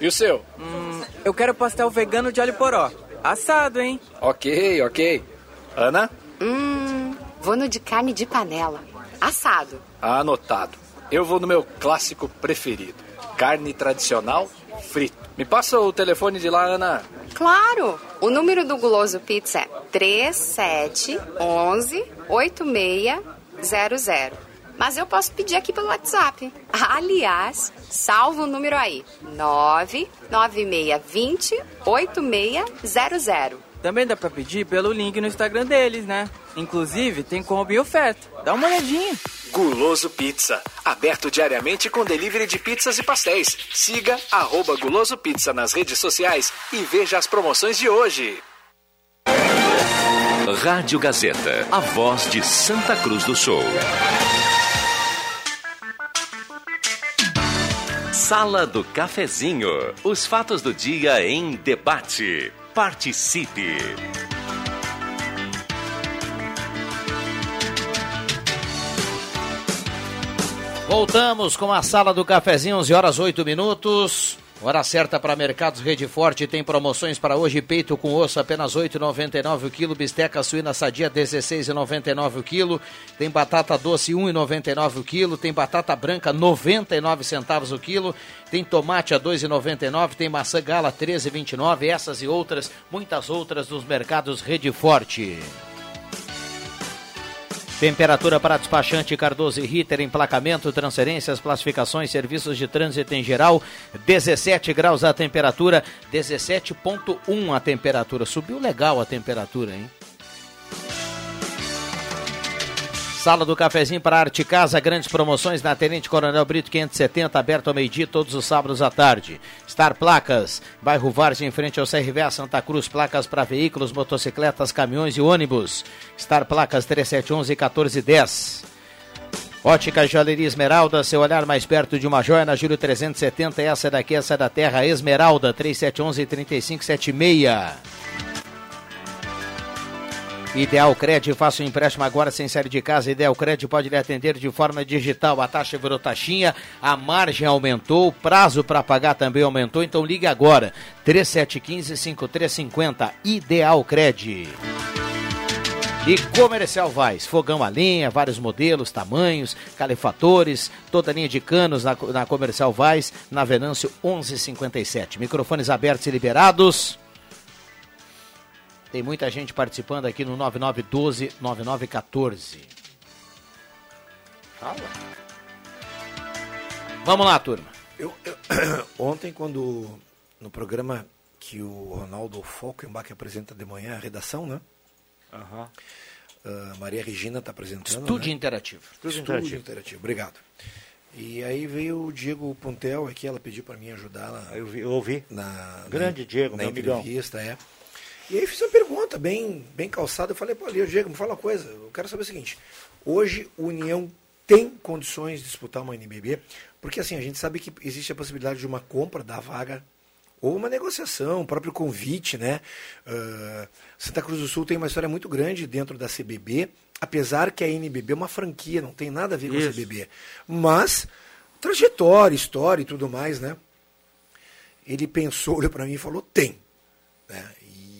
e o seu? Hum, eu quero pastel vegano de alho poró. Assado, hein? Ok, ok. Ana? Hum, vou no de carne de panela. Assado. Anotado. Eu vou no meu clássico preferido. Carne tradicional frito. Me passa o telefone de lá, Ana. Claro! O número do Guloso Pizza é 3711 8600. Mas eu posso pedir aqui pelo WhatsApp. Aliás, salva o número aí: 99620 8600. Também dá pra pedir pelo link no Instagram deles, né? Inclusive, tem combo e oferta. Dá uma olhadinha. Guloso Pizza. Aberto diariamente com delivery de pizzas e pastéis. Siga arroba Guloso Pizza nas redes sociais e veja as promoções de hoje. Rádio Gazeta, a voz de Santa Cruz do Sul. Sala do Cafezinho. Os fatos do dia em debate. Participe. Voltamos com a sala do cafezinho, 11 horas 8 minutos. Hora certa para Mercados Rede Forte, tem promoções para hoje, peito com osso apenas 8,99 o quilo, bisteca suína sadia 16,99 o quilo, tem batata doce 1,99 o quilo, tem batata branca 99 centavos o quilo, tem tomate a 2,99, tem maçã gala 13,29, essas e outras, muitas outras dos mercados Rede Forte. Temperatura para despachante Cardoso e Ritter, emplacamento, transferências, classificações, serviços de trânsito em geral. 17 graus a temperatura, 17.1 a temperatura. Subiu legal a temperatura, hein? Sala do Cafezinho para Arte Casa, grandes promoções na Tenente Coronel Brito 570, aberto ao meio-dia todos os sábados à tarde. Star Placas, bairro Várzea, em frente ao CRVA Santa Cruz, placas para veículos, motocicletas, caminhões e ônibus. Star Placas 3711 1410. Ótica Joalheria Esmeralda, seu olhar mais perto de uma joia na Júlio 370, essa daqui, essa da terra, Esmeralda, 3711-3576. Ideal Cred, faça um empréstimo agora sem sair de casa. Ideal Cred pode lhe atender de forma digital. A taxa virou taxinha, a margem aumentou, o prazo para pagar também aumentou. Então ligue agora. 3715-5350. Ideal Cred. E Comercial Vaz, fogão a lenha, vários modelos, tamanhos, calefatores, toda linha de canos na, na Comercial Vaz, na Venâncio 1157. Microfones abertos e liberados. Tem muita gente participando aqui no 9912-9914. Fala. Vamos lá, turma. Eu, eu, ontem, quando no programa que o Ronaldo Falkenbach apresenta de manhã, a redação, né? Aham. Uh, Maria Regina está apresentando. Estúdio né? interativo. Estúdio, interativo. interativo. Obrigado. E aí veio o Diego Pontel aqui, ela pediu para mim ajudar lá. Eu, vi, eu ouvi. Na, Grande na, Diego, na meu amigão. entrevista, é. E aí fiz uma pergunta bem, bem calçada. Eu falei, pô, Diego, me fala uma coisa. Eu quero saber o seguinte. Hoje o União tem condições de disputar uma NBB? Porque assim, a gente sabe que existe a possibilidade de uma compra da vaga ou uma negociação, o próprio convite, né? Uh, Santa Cruz do Sul tem uma história muito grande dentro da CBB, apesar que a NBB é uma franquia, não tem nada a ver com Isso. a CBB. Mas, trajetória, história e tudo mais, né? Ele pensou, olhou para mim e falou, tem. Né?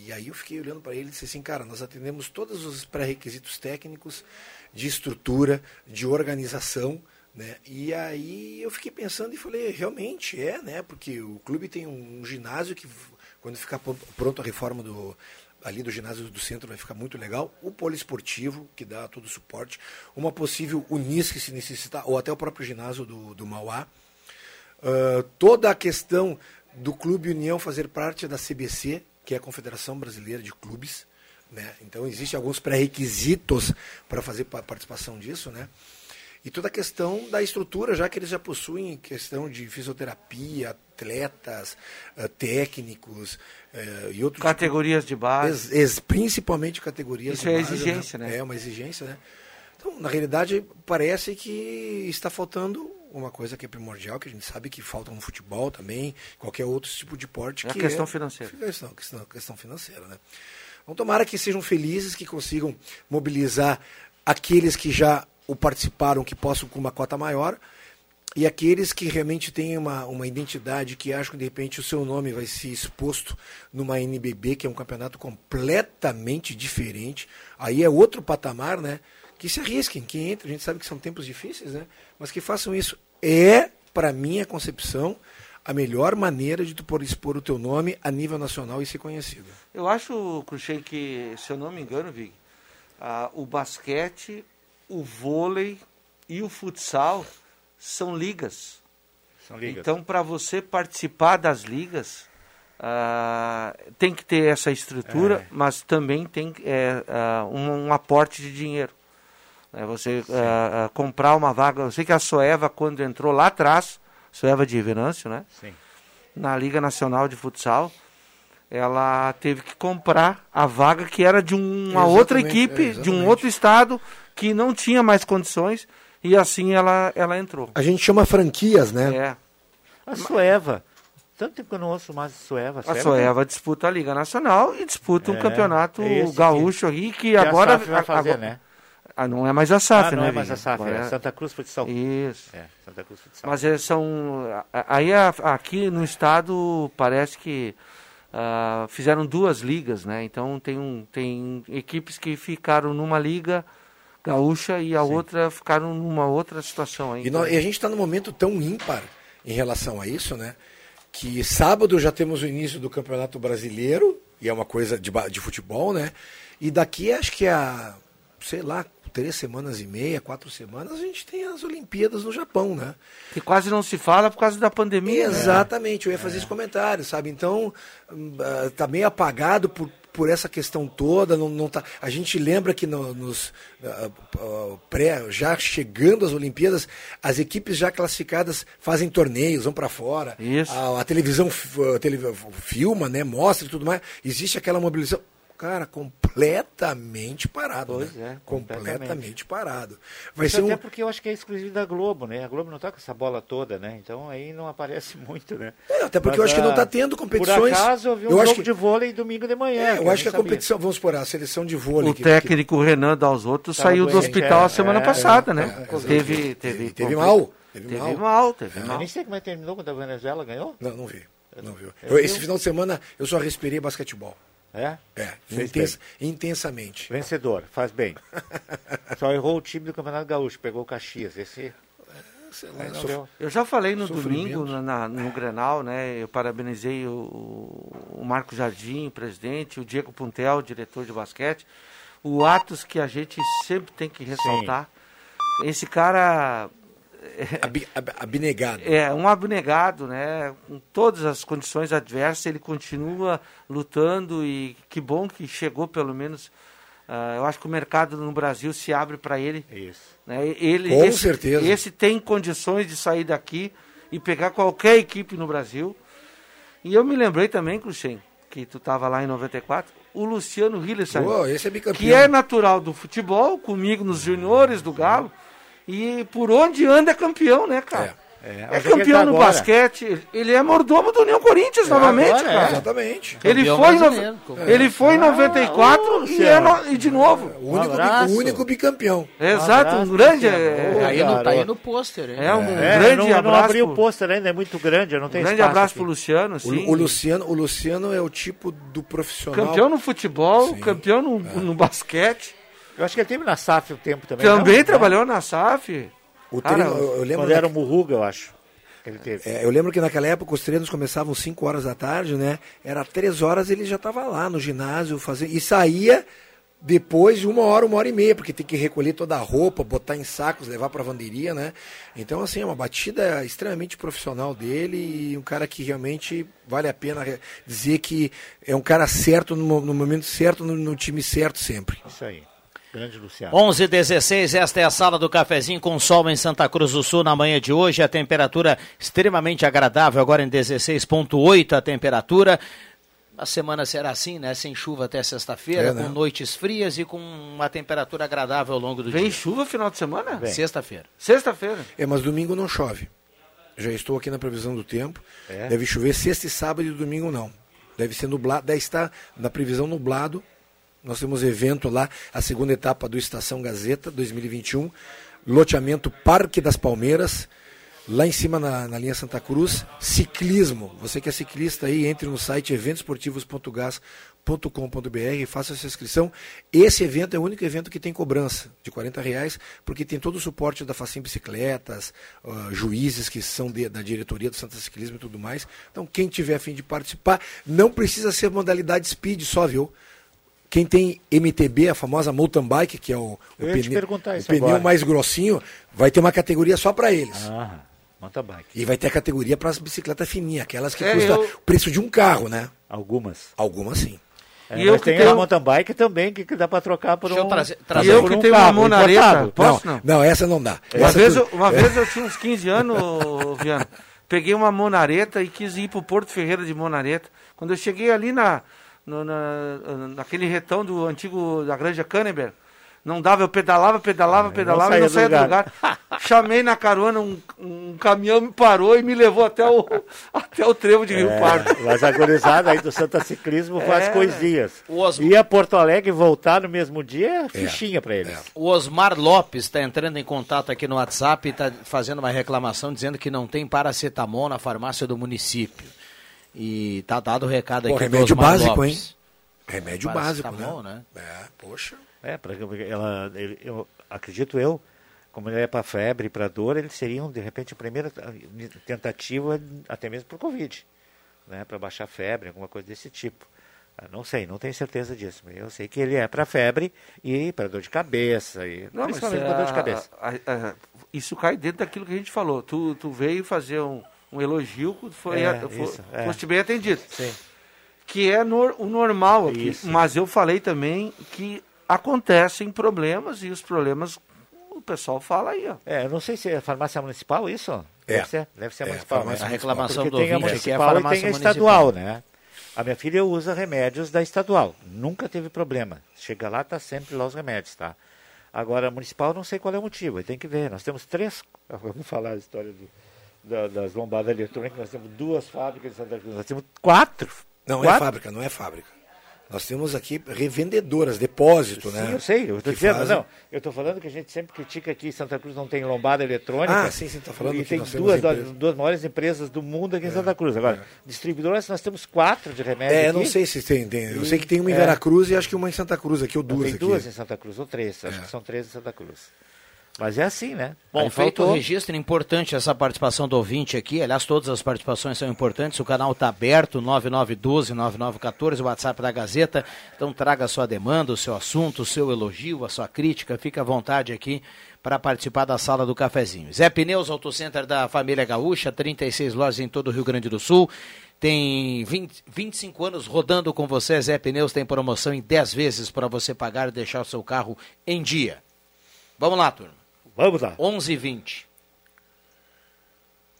E aí eu fiquei olhando para ele e disse assim, cara, nós atendemos todos os pré-requisitos técnicos de estrutura, de organização, né? E aí eu fiquei pensando e falei, realmente é, né? Porque o clube tem um ginásio que, quando ficar pron- pronto a reforma do ali do ginásio do centro vai ficar muito legal, o poliesportivo, que dá todo o suporte, uma possível Unis que se necessitar, ou até o próprio ginásio do, do Mauá, Uh, toda a questão do Clube União fazer parte da CBC, que é a Confederação Brasileira de Clubes. Né? Então, existem alguns pré-requisitos para fazer pa- participação disso. Né? E toda a questão da estrutura, já que eles já possuem questão de fisioterapia, atletas, uh, técnicos uh, e outros. Categorias de base. Principalmente categorias Isso de é base, exigência, né? É uma exigência, né? Então, na realidade, parece que está faltando uma coisa que é primordial, que a gente sabe que falta no futebol também, qualquer outro tipo de porte. É a que questão financeira. Questão, questão, questão financeira, né? Então, tomara que sejam felizes, que consigam mobilizar aqueles que já o participaram, que possam com uma cota maior, e aqueles que realmente têm uma, uma identidade, que acham que de repente o seu nome vai ser exposto numa NBB, que é um campeonato completamente diferente, aí é outro patamar, né? Que se arrisquem, que entrem, a gente sabe que são tempos difíceis, né? Mas que façam isso. É, para minha concepção, a melhor maneira de tu por expor o teu nome a nível nacional e ser conhecido. Eu acho, Cruxem, que, se eu não me engano, Vig, ah, o basquete, o vôlei e o futsal são ligas. São ligas. Então, para você participar das ligas, ah, tem que ter essa estrutura, É. mas também tem é, ah, um, um aporte de dinheiro. É você ah, ah, comprar uma vaga. Eu sei que a Soeva, quando entrou lá atrás, Soeva de Venâncio, né? Sim. Na Liga Nacional de Futsal, ela teve que comprar a vaga que era de uma outra Exatamente, equipe, é, de um outro estado, que não tinha mais condições, e assim ela, ela entrou. A gente chama franquias, né? É. A Sueva. Tanto tempo que eu não ouço mais a Sueva. A Soeva disputa a Liga Nacional e disputa um É, campeonato é gaúcho aí que, que a agora SAF vai fazer, agora- né? Ah, não é mais a SAF, Ah, não né? é mais a? SAF, Agora é Santa Cruz Futsal. Isso. É, Santa Cruz Futsal. Mas eles são. Aí a- aqui no estado parece que ah, fizeram duas ligas, né? Então tem, um, tem equipes que ficaram numa liga gaúcha e a outra ficaram numa outra situação aí. E, e a gente está num momento tão ímpar em relação a isso, né? Que sábado já temos o início do Campeonato Brasileiro, e é uma coisa de, de futebol, né? E daqui acho que a, sei lá, três semanas e meia, quatro semanas, a gente tem as Olimpíadas no Japão, né? Que quase não se fala por causa da pandemia. né? Exatamente, eu ia fazer esse comentário, sabe? Então, hum, ah, tá meio apagado por, por essa questão toda. Não, não tá, a gente lembra que no- nos ah, ah, pré, já chegando às Olimpíadas, as equipes já classificadas fazem torneios, vão para fora. Isso. A, a televisão a televi- filma, né? Mostra e tudo mais. Existe aquela mobilização. Cara, completamente parado. Pois né? é, completamente. completamente. parado. Vai Isso ser até um. porque eu acho que é exclusivo da Globo, né? A Globo não tá com essa bola toda, né? Então aí não aparece muito, né? É, até porque eu acho que não tá tendo competições- Por acaso eu vi um eu acho jogo que- de vôlei domingo de manhã. É, eu eu acho que a sabia. competição, vamos por a seleção de vôlei. O que- técnico Renan Dalzotto Tava saiu do hospital é, a semana é, passada, é, né? é, teve, teve, teve mal, teve Teve mal. mal, teve Eu mal. nem sei como é que terminou quando a Venezuela ganhou. Não, não vi. Não viu. Eu Eu- esse final de semana eu só respirei basquetebol. É? É, Fez intensa- intensamente. Vencedor, faz bem. Só errou o time do Campeonato Gaúcho, pegou o Caxias. Esse. Não deu. Eu já falei no domingo, na, no Grenal, né? Eu parabenizei o, o Marco Jardim, presidente, o Diego Puntel, diretor de basquete. O Atos que a gente sempre tem que ressaltar. Esse cara Abi- ab- abnegado. é um abnegado, né? Com todas as condições adversas, ele continua lutando e que bom que chegou pelo menos. ah, eu acho que o mercado no Brasil se abre para ele. Isso. Né? Ele, Com esse, certeza. Esse tem condições de sair daqui e pegar qualquer equipe no Brasil. E eu me lembrei também, Cruxem, que tu estava lá em 94, o Luciano Hillesheim, Pô, esse é que é natural do futebol, comigo nos juniores do Galo, e por onde anda é campeão, né, cara? É, É, é ele campeão tá no agora? basquete, ele é mordomo do União Corinthians novamente, agora é, cara. exatamente. Ele Campeão foi, em no... ele foi em 94 e, é no- e de novo. O único, bi- o único bicampeão. Exato, um grande. é- Tá aí no, tá aí no pôster, hein? É um É, grande eu não, eu não abraço. abri o pôster ainda, é muito grande, eu não Um tenho grande espaço abraço aqui. pro Luciano, O, sim. o Luciano, o Luciano é o tipo do profissional. Campeão no futebol, campeão no, no basquete. Eu acho que ele teve na SAF um tempo também. Também não? trabalhou na SAF. O Cara, treino, eu, eu lembro Quando da- era o Murruga, eu acho. que Ele teve. É, eu lembro que naquela época os treinos começavam 5 horas da tarde, né? Era 3 horas ele já estava lá no ginásio fazendo. E saía depois de uma hora, uma hora e meia, porque tem que recolher toda a roupa, botar em sacos, levar para a lavanderia, né? Então, assim, é uma batida extremamente profissional dele e um cara que realmente vale a pena dizer que é um cara certo no, no momento certo, no, no time certo sempre. Isso aí. Grande Luciano. 11 h 16 esta é a sala do cafezinho com sol em Santa Cruz do Sul na manhã de hoje. A temperatura extremamente agradável, agora em 16,8 a temperatura. A semana será assim, né? Sem chuva até sexta-feira, É, né? com noites frias e com uma temperatura agradável ao longo do Vem dia. chuva final de semana? Vem. Sexta-feira. Sexta-feira. É, mas domingo não chove. Já estou aqui na previsão do tempo. É? Deve chover sexta e sábado e domingo não. Deve ser nublado, deve estar na previsão nublado. Nós temos evento lá, a segunda etapa do Estação Gazeta 2021, loteamento Parque das Palmeiras, lá em cima na, na linha Santa Cruz, ciclismo. Você que é ciclista aí, entre no site eventosportivos.gas.com.br e faça essa inscrição. Esse evento é o único evento que tem cobrança de 40 reais, porque tem todo o suporte da Facim Bicicletas, ah, juízes que são de- da diretoria do Santa Ciclismo e tudo mais. Então, quem tiver a fim de participar, não precisa ser modalidade speed só, viu? Quem tem MTB, a famosa mountain bike, que é o, o perguntar o pneu agora. mais grossinho, vai ter uma categoria só para eles. Ah, mountain bike. E vai ter a categoria para as bicicletas fininhas, aquelas que É, custam eu- o preço de um carro, né? Algumas. Algumas sim. É, E eu que tenho- a mountain bike também que, que dá para trocar por Deixa eu um. trazer- trazer- E eu um que tenho uma carro monareta, posso não, não? não, essa não dá. Uma Essa vez, tu- eu, uma vez eu tinha uns 15 anos, Viana. Peguei uma monareta e quis ir pro Porto Ferreira de monareta. Quando eu cheguei ali na, no- na, naquele retão do antigo da Granja Canneber, não dava, eu pedalava, pedalava, pedalava não e não saía do do lugar. Chamei na carona, um, um caminhão me parou e me levou até o, até o trevo de Rio É, Pardo. mas a gurizada aí do Santa Ciclismo faz É. coisinhas. Os- Ir a Porto Alegre e voltar no mesmo dia é fichinha para eles. O Osmar Lopes está entrando em contato aqui no WhatsApp e está fazendo uma reclamação dizendo que não tem paracetamol na farmácia do município. E tá dado o recado Pô, aqui remédio básico, Lopes. hein? Remédio básico, Paracetamol, né? né? É, poxa. É, porque ela, ele- eu acredito eu, como ele é para febre, para dor, eles seriam de repente a primeira tentativa até mesmo para o Covid, né, para baixar a febre, alguma coisa desse tipo. Ah, Não sei, não tenho certeza disso, mas eu sei que ele é para febre e para dor de cabeça, e Não, principalmente é, para dor de cabeça. a- a- a- isso cai dentro daquilo que a gente falou. Tu, tu veio fazer um, um elogio, foi, É, a- fo- isso, é. foste bem atendido. Sim. Que é nor- o normal aqui. Isso. Mas eu falei também que acontecem problemas e os problemas o pessoal fala aí, ó. É, eu não sei se é farmácia municipal isso. É. Deve ser, deve ser É, municipal. né? A reclamação Porque do tem a é a municipal e farmácia tem a municipal. estadual, né? A minha filha usa remédios da estadual, nunca teve problema. Chega lá, tá sempre lá os remédios, tá? Agora, a municipal, não sei qual é o motivo, tem que ver. Nós temos três, vamos falar a história do, da, das lombadas eletrônicas, nós temos duas fábricas de Santa Cruz, nós temos quatro. Não quatro? é fábrica, não é fábrica. Nós temos aqui revendedoras, depósito, Sim, né? eu sei, eu estou dizendo, fazem- não. Eu estou falando que a gente sempre critica que Santa Cruz não tem lombada eletrônica. Ah, sim, sim, tá falando E que tem nós temos duas, empresas. duas maiores empresas do mundo aqui em Santa Cruz. Agora, distribuidoras, nós temos quatro de remédio. É, aqui. não sei se tem, tem. Eu E- sei que tem uma em é. Veracruz e acho que uma em Santa Cruz aqui, ou duas Tem aqui. duas em Santa Cruz, ou três. É. Acho que são três em Santa Cruz. Mas é assim, né? Bom, Aí feito faltou. o registro, importante essa participação do ouvinte aqui. Aliás, todas as participações são importantes. O canal está aberto, 9912-9914, o WhatsApp da Gazeta. Então traga a sua demanda, o seu assunto, o seu elogio, a sua crítica. Fique à vontade aqui para participar da sala do cafezinho. Zé Pneus, Autocenter da família Gaúcha, 36 lojas em todo o Rio Grande do Sul. Tem 20, 25 anos rodando com você. Zé Pneus tem promoção em 10 vezes para você pagar e deixar o seu carro em dia. Vamos lá, turma. Vamos lá. 11 h 20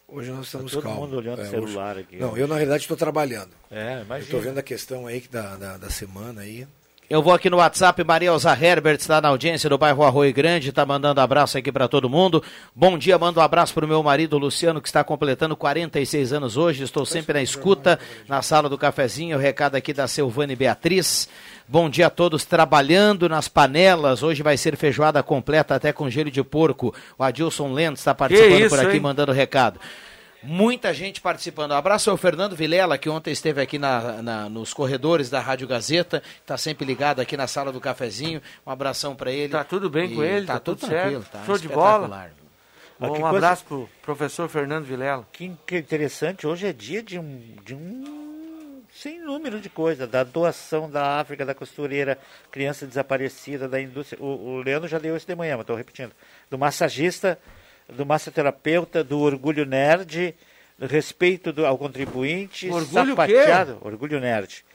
Hoje nós estamos Tá todo calmos. mundo olhando o É, celular hoje- aqui, Não, ó. eu na realidade estou trabalhando. É, Eu imagina. estou vendo a questão aí da, da, da semana aí. Eu vou aqui no WhatsApp, Maria Elza Herbert está na audiência do bairro Arroio Grande, está mandando abraço aqui para todo mundo. Bom dia, mando um abraço para o meu marido Luciano, que está completando 46 anos hoje. Estou sempre na escuta, na sala do cafezinho. O recado aqui da Silvane Beatriz. Bom dia a todos trabalhando nas panelas. Hoje vai ser feijoada completa, até com gelo de porco. O Adilson Lentes está participando isso, por aqui, hein? mandando recado. Muita gente participando. Um abraço ao Fernando Vilela, que ontem esteve aqui na, na- nos corredores da Rádio Gazeta. Está sempre ligado aqui na sala do cafezinho. Um abração para ele. Tá tudo bem com ele? Tá, Tá tudo tudo tranquilo. certo? Tá Show de bola? que um coisa- abraço pro professor Fernando Vilela. Que, que interessante, hoje é dia de um, de um sem número de coisas, da doação da África, da costureira, criança desaparecida, da indústria. O, o Leandro já deu isso de manhã, mas estou repetindo. Do massagista, do massoterapeuta, do orgulho nerd, do respeito do- ao contribuinte, Orgulho sapateado, orgulho nerd,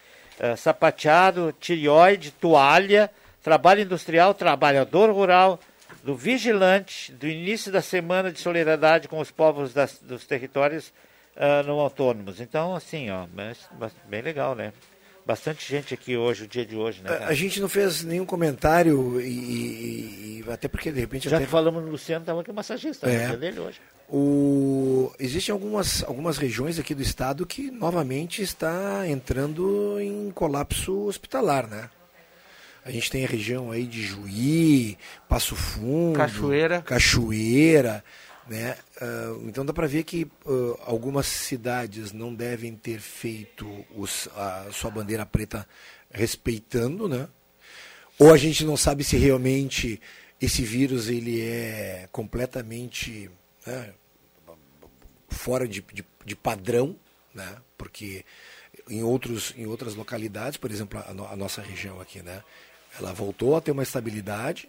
eh, sapateado, tireoide, toalha, trabalho industrial, trabalhador rural, do vigilante, do início da semana de solidariedade com os povos das- dos territórios ah, não autônomos. Então, assim, ó, mas, mas bem legal, né? Bastante gente aqui hoje, o dia de hoje, né? A, cara? a gente não fez nenhum comentário e, e- e- até porque de repente Já até que falamos no Luciano, estava aqui massagista, É. né? Dia dele hoje. O... Existem algumas, algumas regiões aqui do estado que novamente está entrando em colapso hospitalar, né? A gente tem a região aí de Juí, Passo Fundo, Cachoeira. Cachoeira, né? Ah, então dá para ver que ah, algumas cidades não devem ter feito os- a sua bandeira preta respeitando, né? Ou a gente não sabe se realmente esse vírus ele é completamente né, fora de, de, de padrão, né? Porque em outros em outras localidades, por exemplo, a, no- a nossa região aqui, né? Ela voltou a ter uma estabilidade,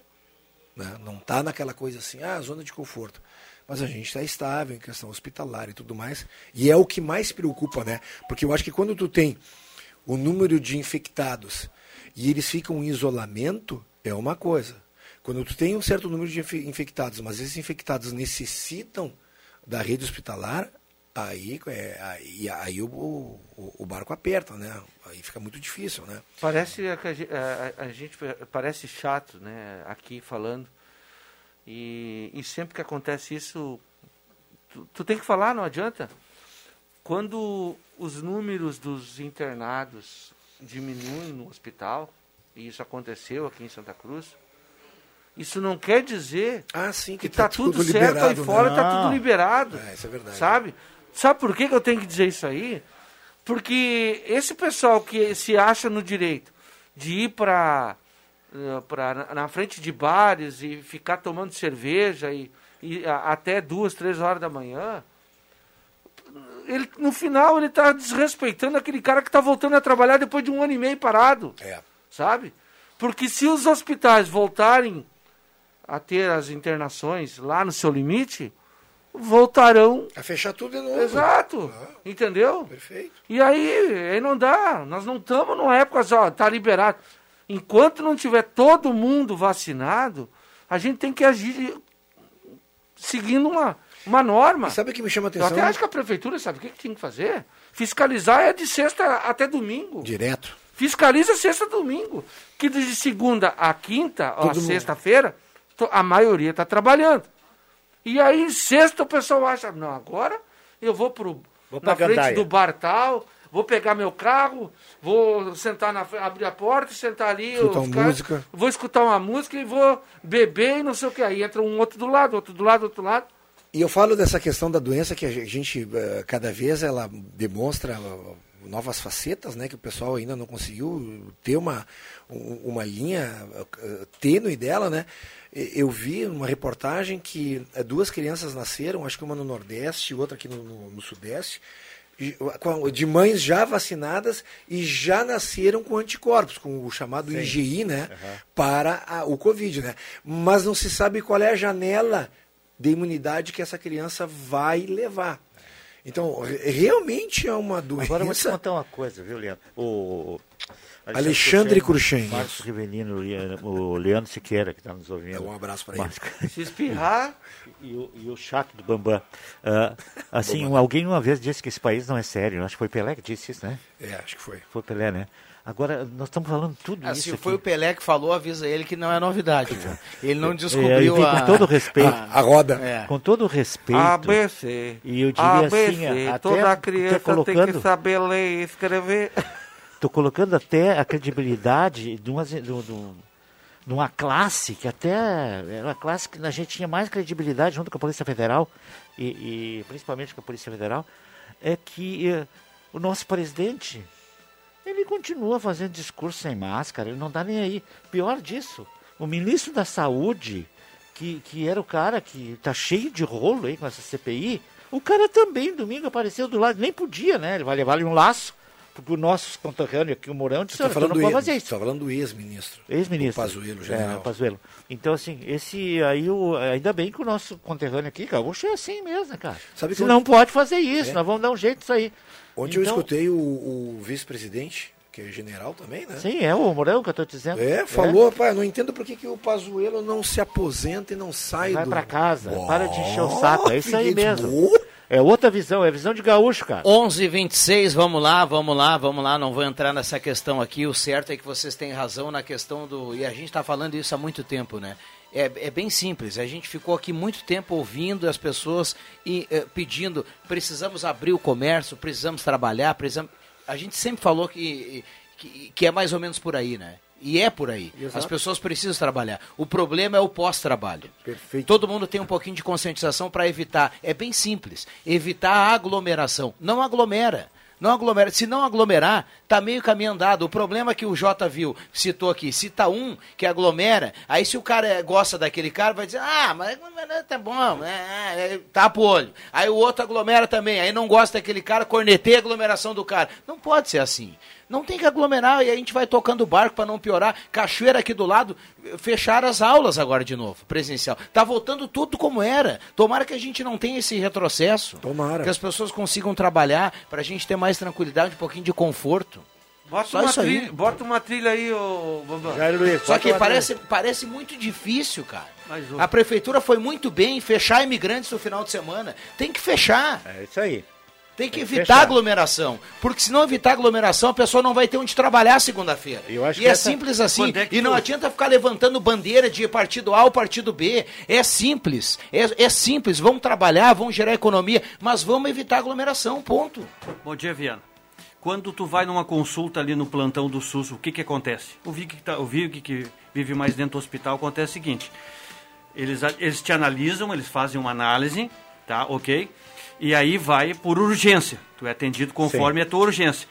né? Não está naquela coisa assim, ah, zona de conforto. Mas a gente está estável em questão hospitalar e tudo mais. E é o que mais preocupa, né? Porque eu acho que quando tu tem o número de infectados e eles ficam em isolamento, é uma coisa. Quando tu tem um certo número de infe- infectados, mas esses infectados necessitam da rede hospitalar, aí, é, aí, aí o, o, o barco aperta, né? Aí fica muito difícil, né? Parece a- a- a gente parece chato, né? Aqui falando. E, e sempre que acontece isso, tu, tu tem que falar, não adianta. Quando os números dos internados diminuem no hospital, e isso aconteceu aqui em Santa Cruz, isso não quer dizer ah, sim, que tá está tudo, tudo certo aí liberado, fora, né? está tudo Não. liberado. É, isso é verdade. Sabe? Sabe por que, que eu tenho que dizer isso aí? Porque esse pessoal que se acha no direito de ir para pra, na frente de bares e ficar tomando cerveja e, e até duas, três horas da manhã, ele, no final ele está desrespeitando aquele cara que está voltando a trabalhar depois de um ano e meio parado. É. Sabe? Porque se os hospitais voltarem a ter as internações lá no seu limite, voltarão. A fechar tudo de novo. Exato. Entendeu? Perfeito. E aí, aí não dá. Nós não estamos numa época só, tá liberado. Enquanto não tiver todo mundo vacinado, a gente tem que agir seguindo uma, uma norma. sabe o que me chama a Eu atenção? até acho que a prefeitura sabe o que, que tem que fazer? Fiscalizar é de sexta até domingo. Direto. Fiscaliza sexta a domingo. Que de segunda a quinta, ou Todo sexta-feira, a maioria está trabalhando. E aí, sexta, o pessoal acha, não, agora eu vou pro, Vou na frente Gandaia. do bar tal, vou pegar meu carro, vou sentar na abrir a porta sentar ali. Escutar ficar- música. Vou escutar uma música e vou beber e não sei o que. Aí entra um outro do lado, outro do lado, outro do lado. E eu falo dessa questão da doença que a gente, eh, cada vez ela demonstra eh, novas facetas, né? Que o pessoal ainda não conseguiu ter uma, um- uma linha eh, tênue dela, né? Eu vi uma reportagem que duas crianças nasceram, acho que uma no Nordeste e outra aqui no, no- no Sudeste, de mães já vacinadas e já nasceram com anticorpos, com o chamado Sim. IgI, né? Aham. Para a- o Covid, né? Mas não se sabe qual é a janela de imunidade que essa criança vai levar. Então, re- realmente é uma doença. Agora eu vou te contar uma coisa, viu, Leandro? O Alexandre Cruxem. Marcos Rivelino, o Leandro- o Leandro Siqueira, que está nos ouvindo. Um abraço para ele. Se espirrar. E o, e o chato do Bambam. Ah, assim, um- alguém uma vez disse que esse país não é sério. Acho que foi Pelé que disse isso, né? É, acho que foi. Foi Pelé, né? Agora, nós estamos falando tudo Ah, isso. se aqui. foi o Pelé que falou, avisa ele que não é novidade. Ele não É, descobriu e a... com todo respeito, a- roda. É. Com todo respeito. ABC. E eu diria ABC, assim, até toda tô criança tem colocando- que saber ler e escrever. Estou colocando até a credibilidade de uma, de, de um- uma classe que até era uma classe que a gente tinha mais credibilidade junto com a Polícia Federal e, e principalmente com a Polícia Federal, é que eh, o nosso presidente ele continua fazendo discurso sem máscara, ele não está nem aí. Pior disso, o ministro da Saúde, que, que era o cara que está cheio de rolo aí com essa CPI, o cara também domingo apareceu do lado, nem podia, né? Ele vai levar ali um laço pro nosso conterrâneo aqui, o Mourão, disse, está "Olha, tu falando, não do pode fazer isso. tá falando do ex-ministro. Ex-ministro. O Pazuello, É, general. o Pazuello. Então, assim, esse aí, o, ainda bem que o nosso conterrâneo aqui, gaúcho, é assim mesmo, né, cara? Sabe que Você não pode fazer isso, É. nós vamos dar um jeito disso aí. Ontem eu Então- escutei o, o vice-presidente, que é general também, né? Sim, é o Mourão que eu tô dizendo. É, falou, pai, eu não entendo por que, que o Pazuello não se aposenta e não sai Vai do... pra casa, Ó, para de encher o saco, é isso aí mesmo. de É outra visão, é visão de gaúcho, cara. 11 26 vamos lá, vamos lá, vamos lá. Não vou entrar nessa questão aqui. O certo é que vocês têm razão na questão do. E a gente está falando isso há muito tempo, né? É, é bem simples. A gente ficou aqui muito tempo ouvindo as pessoas e eh, pedindo: precisamos abrir o comércio, precisamos trabalhar, precisamos. A gente sempre falou que, que, que é mais ou menos por aí, né? E é por aí. Exato. As pessoas precisam trabalhar. O problema é o pós-trabalho. Perfeito. Todo mundo tem um pouquinho de conscientização para evitar. É bem simples. Evitar a aglomeração. Não aglomera. Não aglomera. Se não aglomerar, tá meio caminho andado. O problema que o Jota viu, citou aqui, cita um que aglomera, aí se o cara eh, gosta daquele cara, vai dizer, ah, mas tá bom, é, é, tapa o olho. Aí o outro aglomera também, aí não gosta daquele cara, corneteia a aglomeração do cara. Não pode ser assim. Não tem que aglomerar e a gente vai tocando o barco para não piorar. Cachoeira aqui do lado, fecharam as aulas agora de novo, presencial. Tá voltando tudo como era. Tomara que a gente não tenha esse retrocesso. Tomara. Que as pessoas consigam trabalhar para a gente ter mais tranquilidade, um pouquinho de conforto. Bota, Só uma isso aí. trilha, bota uma trilha aí, ô Bambam. Só que parece, parece muito difícil, cara. Mas o- A prefeitura foi muito bem em fechar imigrantes no final de semana. Tem que fechar. É isso aí. Tem que que evitar fechar. aglomeração. Porque se não evitar aglomeração, a pessoa não vai ter onde trabalhar segunda-feira. E que é essa- simples assim. É e não tu- adianta ficar levantando bandeira de partido A ou partido B. É simples. É, é simples. Vamos trabalhar, vamos gerar economia, mas vamos evitar aglomeração, ponto. Bom dia, Viana. Quando tu vai numa consulta ali no plantão do SUS, o que que acontece? O Vic que, tá, o Vic que vive mais dentro do hospital, acontece o seguinte. Eles, eles te analisam, eles fazem uma análise, tá? Ok? E aí vai por urgência. Tu é atendido conforme a tua urgência.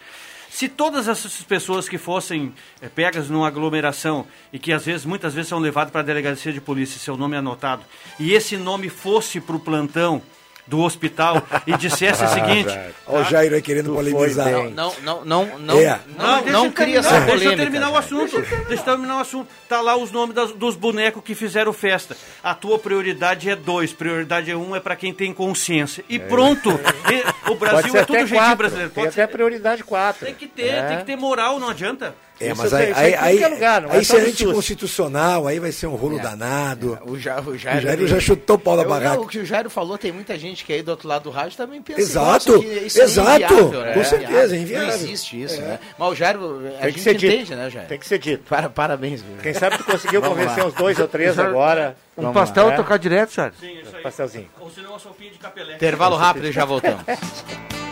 Se todas essas pessoas que fossem eh, pegas numa aglomeração e que às vezes, muitas vezes são levadas para a delegacia de polícia, seu nome é anotado, e esse nome fosse para o plantão do hospital e dissesse o seguinte... Olha o Jair aí querendo polemizar. Não, não, não, não, não, É. não, deixa não cria terminar, essa Deixa eu polêmica. terminar o assunto. Deixa eu terminar o assunto. Tá lá os nomes das- dos bonecos que fizeram festa. A tua prioridade é dois. Prioridade é um é para quem tem consciência. E pronto. E- O Brasil ser é tudo jeitinho quatro, brasileiro. Tem Pode até prioridade 4. Tem que ter, tem que ter moral, não adianta. É, Isso mas aí, isso aí, aí, lugar, não é aí se é anticonstitucional, aí vai ser um rolo danado. O, Ja, o O Jairo, Jairo já chutou o pau da barraca. O que o Jairo falou, tem muita gente que aí do outro lado do rádio também pensa Exato, "Nossa, que isso é exato, inviável, né? com certeza, é inviável. Não existe isso, É. né? Mas o Jairo, a Tem que gente ser dito. entende, né, Jairo? Tem que ser dito. Para, parabéns. viu? Quem sabe tu conseguiu convencer uns dois ou três agora. Um Vamos pastel lá, é? tocar direto, Charles? Sim, isso aí. Pastelzinho. Ou senão uma sopinha de capelé. Intervalo rápido e já voltamos.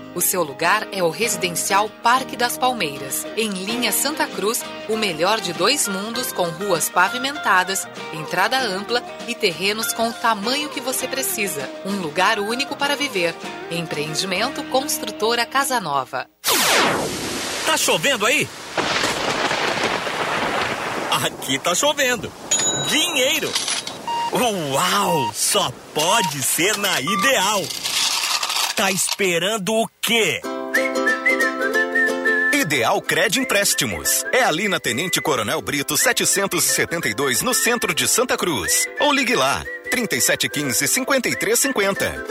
O seu lugar é o Residencial Parque das Palmeiras, em linha Santa Cruz, o melhor de dois mundos com ruas pavimentadas, entrada ampla e terrenos com o tamanho que você precisa. Um lugar único para viver. Empreendimento Construtora Casa Nova. Tá chovendo aí? Aqui tá chovendo. Dinheiro. Uau! Só pode ser na Ideal. Tá esperando o quê? Ideal Cred Empréstimos. É ali na Tenente Coronel Brito 772, no centro de Santa Cruz. Ou ligue lá, 3715 5350.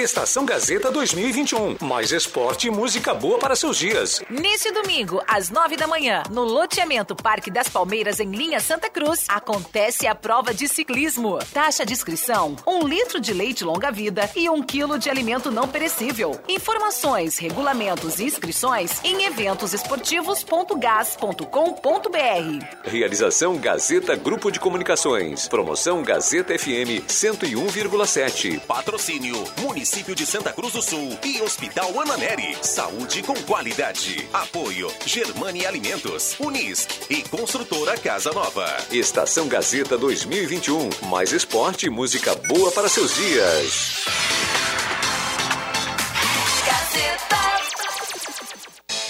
Estação Gazeta 2021. Mais esporte e música boa para seus dias. Neste domingo, às nove da manhã, no loteamento Parque das Palmeiras, em linha Santa Cruz, acontece a prova de ciclismo. Taxa de inscrição: um litro de leite longa-vida e um quilo de alimento não perecível. Informações, regulamentos e inscrições em eventosesportivos.gas.com.br. Realização Gazeta Grupo de Comunicações. Promoção Gazeta FM 101,7. Patrocínio Município de Santa Cruz do Sul e Hospital Ana Neri. Saúde com qualidade. Apoio Germani Alimentos, Unis e Construtora Casa Nova. Estação Gazeta 2021. Mais esporte e música boa para seus dias.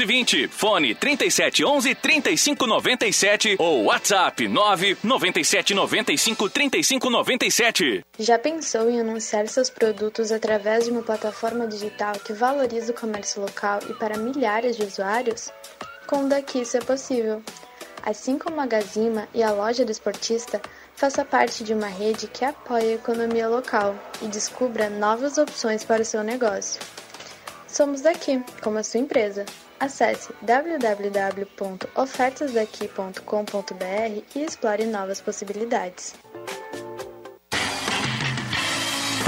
999-11-520. Fone 3711-3597 ou WhatsApp 3597. Já pensou em anunciar seus produtos através de uma plataforma digital que valoriza o comércio local e para milhares de usuários? Com o Daqui isso é possível. Assim como a Gazima e a loja do esportista, faça parte de uma rede que apoia a economia local e descubra novas opções para o seu negócio. Somos daqui, como a sua empresa. Acesse www.ofertasdaqui.com.br e explore novas possibilidades.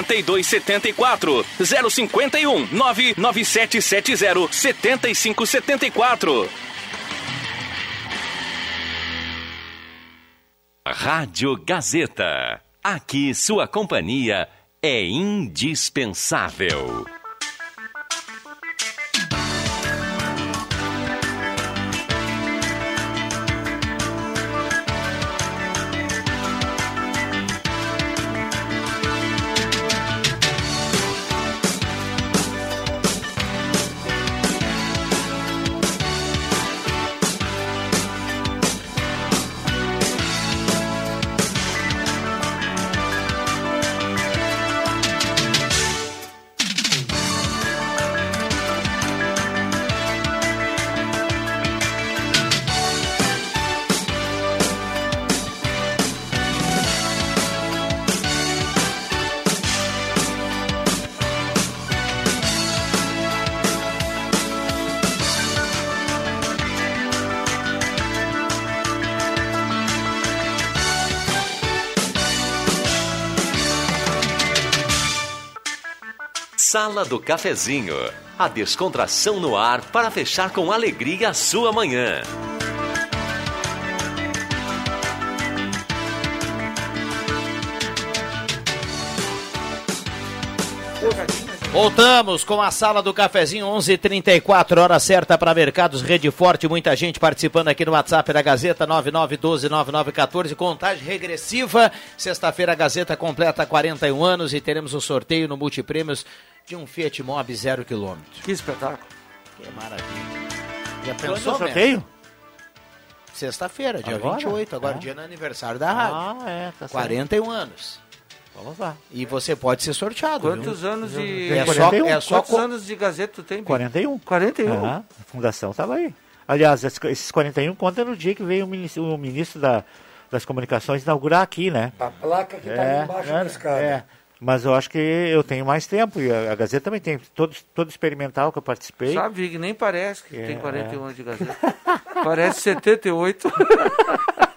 8274 051 99770 7574. Rádio Gazeta. Aqui sua companhia é indispensável. Sala do Cafezinho. A descontração no ar para fechar com alegria a sua manhã. Voltamos com a sala do cafezinho 11:34 hora certa para Mercados Rede Forte. Muita gente participando aqui no WhatsApp da Gazeta 99129914. Contagem regressiva. Sexta-feira a Gazeta completa 41 anos e teremos o sorteio no Multiprêmios de um Fiat Mobi 0 km. Que espetáculo. Que maravilha. Já Quando pensou, é o sorteio? Sexta-feira, dia Agora? 28, agora É. dia do aniversário da rádio. Ah, é, tá certo. 41 anos. Vamos lá. E você pode ser sorteado. Quantos viu? anos de. É só, 41? é só Quantos co- anos de Gazeta tu tem? Bi? 41. 41. Ah, a fundação estava aí. Aliás, esse- esses 41 conta no dia que veio o ministro, o ministro da- das comunicações inaugurar aqui, né? A placa que tá ali embaixo da escada. É. Mas eu acho que eu tenho mais tempo e a, a Gazeta também tem. Todo, todo experimental que eu participei. Sabe, Vig, nem parece que É, tem 41 é. anos de Gazeta. parece 78.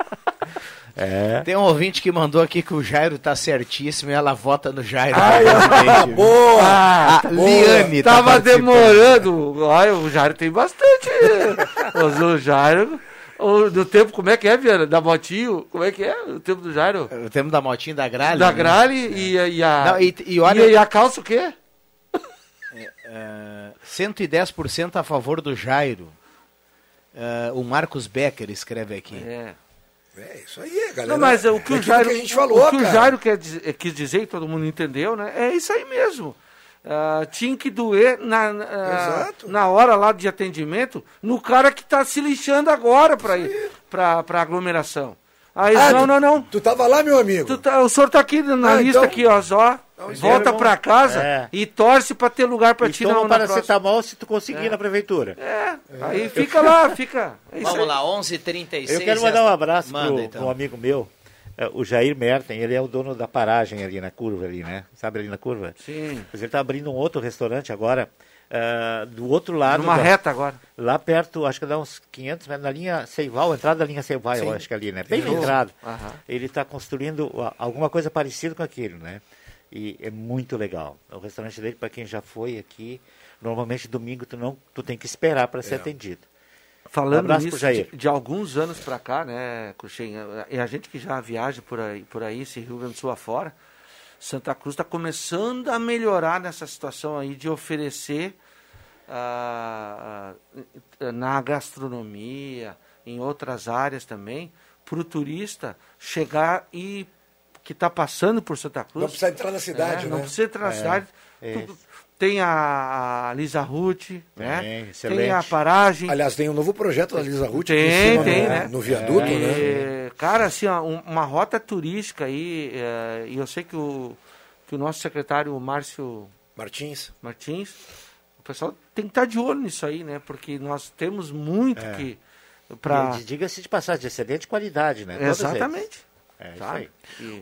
É. Tem um ouvinte que mandou aqui que o Jairo tá certíssimo e ela vota no Jairo. Ai, viu? boa! A Liane tá Tava participando. demorando. Olha, o Jairo tem bastante. Mas o Jairo. O, do tempo, como é que é, Viana? Da Motinho? Como é que é? O tempo do Jairo? O tempo da motinha da Gralha. Da né? Grale e, a- e a. Não, e- e olha- e a calça o quê? É, 110% a favor do Jairo. É, o Marcos Becker escreve aqui. É. É isso aí, galera. Não, mas o que É o Jairo, que a gente falou, o que o. Jairo quer quis dizer, e todo mundo entendeu, né? É isso aí mesmo. Ah, tinha que doer na, na, ah, na hora lá de atendimento no cara que está se lixando agora para ir para a aglomeração. Aí, Ah, não, tu- não, não. Tu tava lá, meu amigo? Tu tá- o senhor tá aqui na Ah, lista então- aqui, ó, só. Volta então- para casa É. e torce para ter lugar para ti toma na, um paracetamol se tu conseguir na prefeitura. É, aí fica lá, fica. É Vamos aí. lá, 11h36. Eu quero mandar um abraço Manda, pro, então. pro um amigo meu, é, o Jair Merten, ele é o dono da paragem ali na curva ali, né? Sabe ali na curva? Sim. Mas ele tá abrindo um outro restaurante agora, ah, do outro lado. Numa da- reta agora. Lá perto, acho que dá uns 500 metros, na linha Seival, entrada da linha Seival, eu acho que ali, né? Bem na entrada. Aham. Ele está construindo alguma coisa parecida com aquilo, né? E é muito legal. O restaurante dele, para quem já foi aqui, normalmente domingo tu não, tu tem que esperar para ser É. atendido. Um Falando nisso, Jair. de, de alguns anos pra cá, né, Cruxem, e a gente que já viaja por aí, por aí, esse Rio Grande do Sul afora, Santa Cruz está começando a melhorar nessa situação aí de oferecer ah, ah, na gastronomia, em outras áreas também, para o turista chegar e que está passando por Santa Cruz. Não precisa entrar na cidade, É, Não né? precisa entrar na É, cidade. é Tu- tem a, Lisa Ruth, né? Tem, tem excelente. a paragem. Aliás, tem um novo projeto da Lisa Ruth aqui em Tem, cima, tem, no, né? no viaduto, E, né? Cara, assim, ó, um- uma rota turística aí, é, e eu sei que o, que o nosso secretário Márcio Martins. Martins, o pessoal tem que estar de olho nisso aí, né? Porque nós temos muito É. que. Pra... E Diga-se de passagem, de excelente qualidade, né? Exatamente. É aí.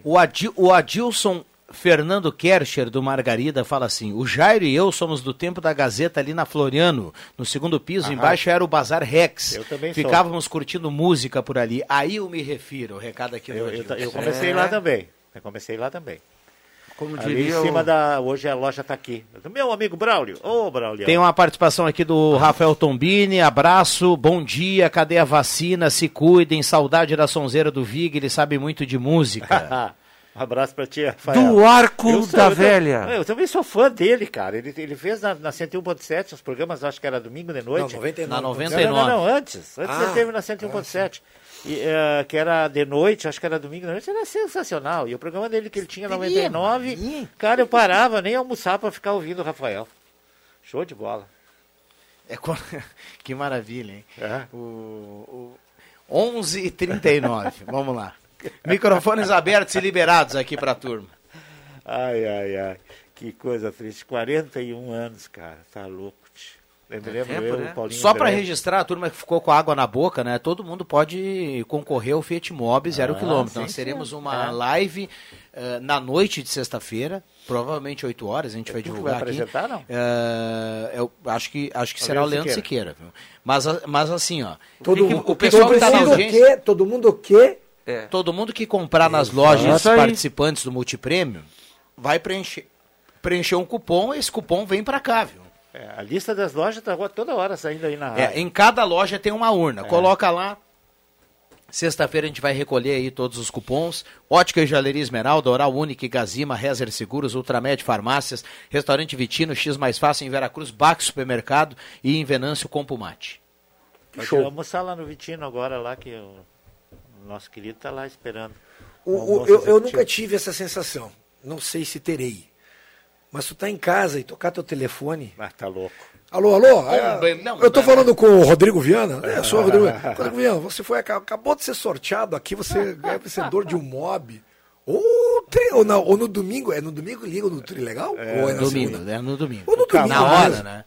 O, Adi- o Adilson Fernando Kercher, do Margarida, fala assim: o Jairo e eu somos do tempo da Gazeta ali na Floriano. No segundo piso, Aham. embaixo era o Bazar Rex. Eu também sou. Ficávamos curtindo música por ali. Aí eu me refiro, o recado aqui do Eu, eu, eu comecei É. lá também. Eu comecei lá também. Como Ali diria em cima o- da. Hoje a loja está aqui. Meu amigo Braulio. Ô, Braulio. Tem uma participação aqui do Rafael Tombini. Abraço, bom dia. Cadê a vacina? Se cuidem. Saudade da sonzeira do Vig. Ele sabe muito de música. Um abraço pra ti, Rafael. Do Arco Eu sou- da eu tam- Velha. Eu também sou fã dele, cara. Ele, ele fez na, na 101.7 os programas, acho que era domingo de noite. Não, 99. Na Não, 99. não, não, antes. Antes Ah, ele teve na 101.7. E, eh, que era de noite, acho que era domingo de noite, era sensacional. E o programa dele que ele tinha 99, cara, eu parava nem almoçar pra ficar ouvindo o Rafael. Show de bola. É que maravilha, hein? É. O, o 11h39. Vamos lá. Microfones abertos e liberados aqui pra turma. Ai, ai, ai. Que coisa triste. 41 anos, cara. Tá louco. lembro tempo, eu, né? o Paulinho Só para registrar, a turma que ficou com água na boca, né? Todo mundo pode concorrer ao Fiat Mob zero Ah, quilômetro. sim, Nós teremos sim. uma É. live eh, na noite de sexta-feira, provavelmente 8 horas, a gente vai tu que divulgar vai aqui. apresentar, não? Eh, eu acho que, acho que O será o Leandro Siqueira. viu? Mas, a- mas assim, ó, Todo, o, que que- o pessoal que todo está na mundo o audiência... quê? Todo mundo o quê? É. Todo mundo que comprar nas lojas Isso aí. participantes do multiprêmio vai preencher preencher um cupom, esse cupom vem para cá, viu? É, a lista das lojas está toda hora saindo aí na rádio. É, em cada loja tem uma urna. É. Coloca lá. Sexta-feira a gente vai recolher aí todos os cupons. Ótica e Joalheria Esmeralda, Oral Unique, Gazima, Rezer Seguros, Ultramed Farmácias, Restaurante Vitino, X Mais Fácil em Veracruz, Bax Supermercado e em Venâncio Compumate. Show. almoçar lá no Vitino agora, lá que o nosso querido está lá esperando. O- o- eu, eu nunca tive essa sensação. Não sei se terei. Mas tu tá em casa e tocar teu telefone. Ah, tá louco. Alô, alô? Não, É, não, eu tô não. falando com o Rodrigo Viana. É, sou o Rodrigo Viana. Rodrigo Viana, você foi, acabou de ser sorteado aqui, você é vencedor de um mob. Ou, tri- ou, na- ou no domingo, é no domingo liga no Tri Legal? ou é na domingo, segunda? é no domingo. Ou no domingo Na hora, mesmo. né?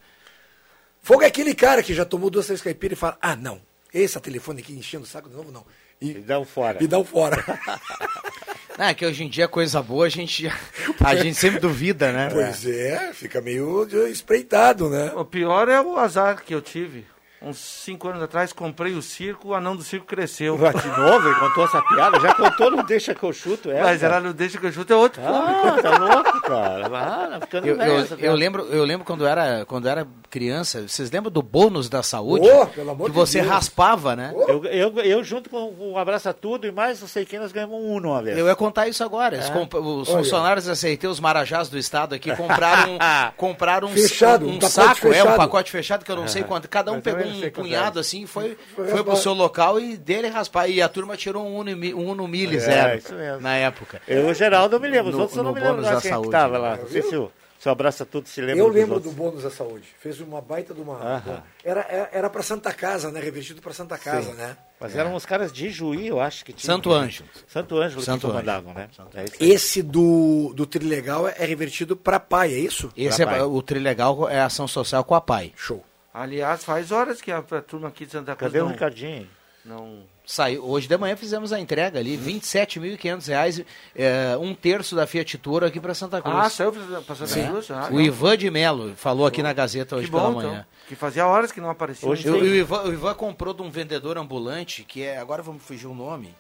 Fogo é aquele cara que já tomou duas, três caipiras e fala, ah, não, esse telefone aqui enchendo o saco de novo, não. E, dá um fora. E um fora. Não, é que hoje em dia coisa boa a gente, a gente sempre duvida, né? Pois é, fica meio espreitado, né? O pior é o azar que eu tive. Uns cinco anos atrás, comprei o circo, o anão do circo cresceu. De novo, ele contou essa piada? Já contou, não deixa que eu chuto ela. Mas ela não deixa que eu chute, é outro Ah, público. tá louco, cara. Ah, ficando Eu, eu, eu lembro, eu lembro quando era, quando era criança, vocês lembram do bônus da saúde? Oh, pelo amor que de você Deus. raspava, né? Eu, eu, eu junto com o Abraça Tudo e mais não sei quem, nós ganhamos um Uno uma vez. Eu ia contar isso agora. É? Os Olha. funcionários CIT, os marajás do estado aqui, compraram, compraram um, Fechado, um, um saco, é um fechado. pacote fechado que eu não sei É. quanto. Cada um Eu pegou não sei um punhado é. assim foi, Foi foi pro seu local e dele raspar. E a turma tirou um Uno, um Uno Mille É, zero isso mesmo. na época. Eu, o Geraldo, eu me lembro. Os No- outros eu não me lembro da quem é que saúde. tava lá. Não sei se o, se o Abraça Tudo se lembra Eu lembro outros. do bônus da saúde. Fez uma baita de uma. Aham. Era, era, era pra Santa Casa, né? Revestido pra Santa Casa, Sim. né? Mas eram uns caras de Juí, eu acho que tinha. Santo Ângelo. Santo Ângelo Santo que Ângelo. comandavam, né? É. Esse do, do Trilegal é revertido pra pai, é isso? Esse é, o Trilegal é ação social com a PAI. Show. Aliás, faz horas que a, a turma aqui de Santa Cruz Cadê o não, Ricardinho? não... Saiu, hoje de manhã fizemos a entrega ali, 27.500 reais, é, um terço da Fiat Toro aqui para Santa Cruz. Ah, saiu pra, pra Santa Sim. Cruz? Ah, o não. Ivan de Melo falou aqui na Gazeta hoje Que bom, pela então. manhã. Que fazia horas que não aparecia. Hoje o, o Ivan, o Ivan comprou de um vendedor ambulante, que é, agora vamos fugir o nome,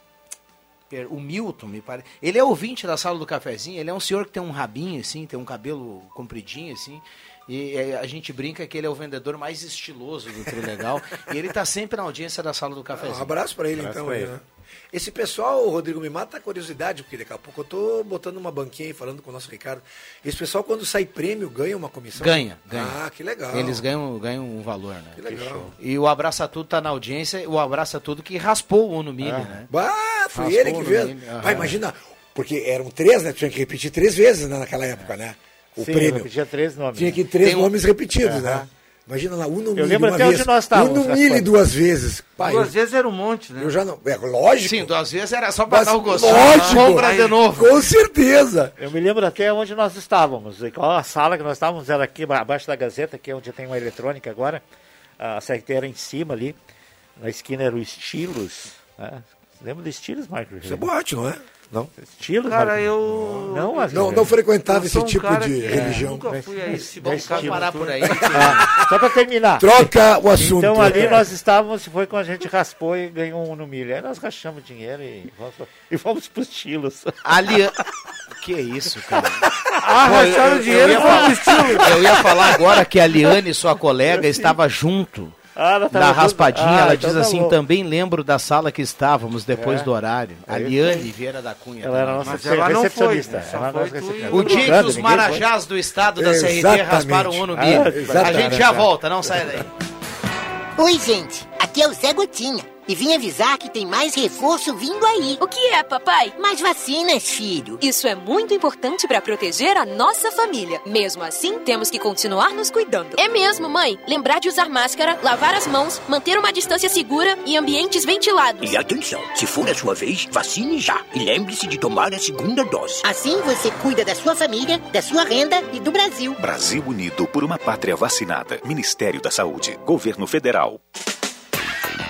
Per- o Milton, me parece. Ele é ouvinte da sala do cafezinho, ele é um senhor que tem um rabinho assim, tem um cabelo compridinho assim. E é, a gente brinca que ele é o vendedor mais estiloso do Trilegal. e ele tá sempre na audiência da sala do cafezinho. Um abraço pra ele, Abraço então. pra aí, ele. né? Esse pessoal, o Rodrigo, me mata a curiosidade, porque daqui a pouco eu tô botando uma banquinha aí falando com o nosso Ricardo. Esse pessoal, quando sai prêmio, ganha uma comissão? Ganha, ganha. Ah, que legal. Eles ganham, ganham um valor, né? Que legal. E o Abraça Tudo tá na audiência, o Abraça Tudo que raspou o Uno Mille, Ah. né? Bah, foi Raspou ele que aham. Pai, imagina, porque eram três, né? Tinha que repetir três vezes né, naquela época, né? O Sim, prêmio. repetia três nomes. Tinha que três Tem um- nomes repetidos, Aham. né? Imagina lá, Uno Eu lembro uma até vez. onde nós estávamos, Uno. Mille duas vezes. Pai, Duas eu- vezes era um monte, né? Eu já não. É lógico. Sim, duas vezes era só pra Mas, dar o gostinho. lógico. Compra de novo. Com certeza. Eu me lembro até onde nós estávamos. Qual a sala que nós estávamos era aqui abaixo da Gazeta, que é onde tem uma eletrônica agora. A CRT era em cima ali. Na esquina era o Estilos. Né? Lembra do Estilos, Marco? Isso é boate, não é? Não. Estilos, Cara, eu... Não, Não, não frequentava Eu esse um tipo cara de que religião. Nunca fui a esse mercado esquina. parar por aí. Ah, só para terminar. Troca o assunto. Então ali nós estávamos, foi quando a gente raspou e ganhou um no milho. Aí nós rachamos dinheiro e vamos, e fomos pros estilos. Ali... Que isso, cara? Ah, Pô, eu- racharam eu- dinheiro eu ia e foram pro falar- estilo. Eu ia falar agora que a Liane, sua colega, estava junto Ah, da junto? raspadinha. Ah, ela então diz tá assim, bom. também lembro da sala que estávamos depois É. do horário. A É isso Liane. Vieira da Cunha. Ela era nossa Mas ela não foi, né? Ela foi recepcionista. O dia que os marajás do estado da CRT rasparam o Uno Ah, a gente já volta, não sai daí. Oi, gente. Aqui é o Zé Gotinha. E vim avisar que tem mais reforço vindo aí. O que é, papai? Mais vacinas, filho. Isso é muito importante para proteger a nossa família. Mesmo assim, temos que continuar nos cuidando. É mesmo, mãe. Lembrar de usar máscara, lavar as mãos, manter uma distância segura e ambientes ventilados. E atenção, se for a sua vez, vacine já. E lembre-se de tomar a segunda dose. Assim você cuida da sua família, da sua renda e do Brasil. Brasil Unido por uma pátria vacinada. Ministério da Saúde. Governo Federal.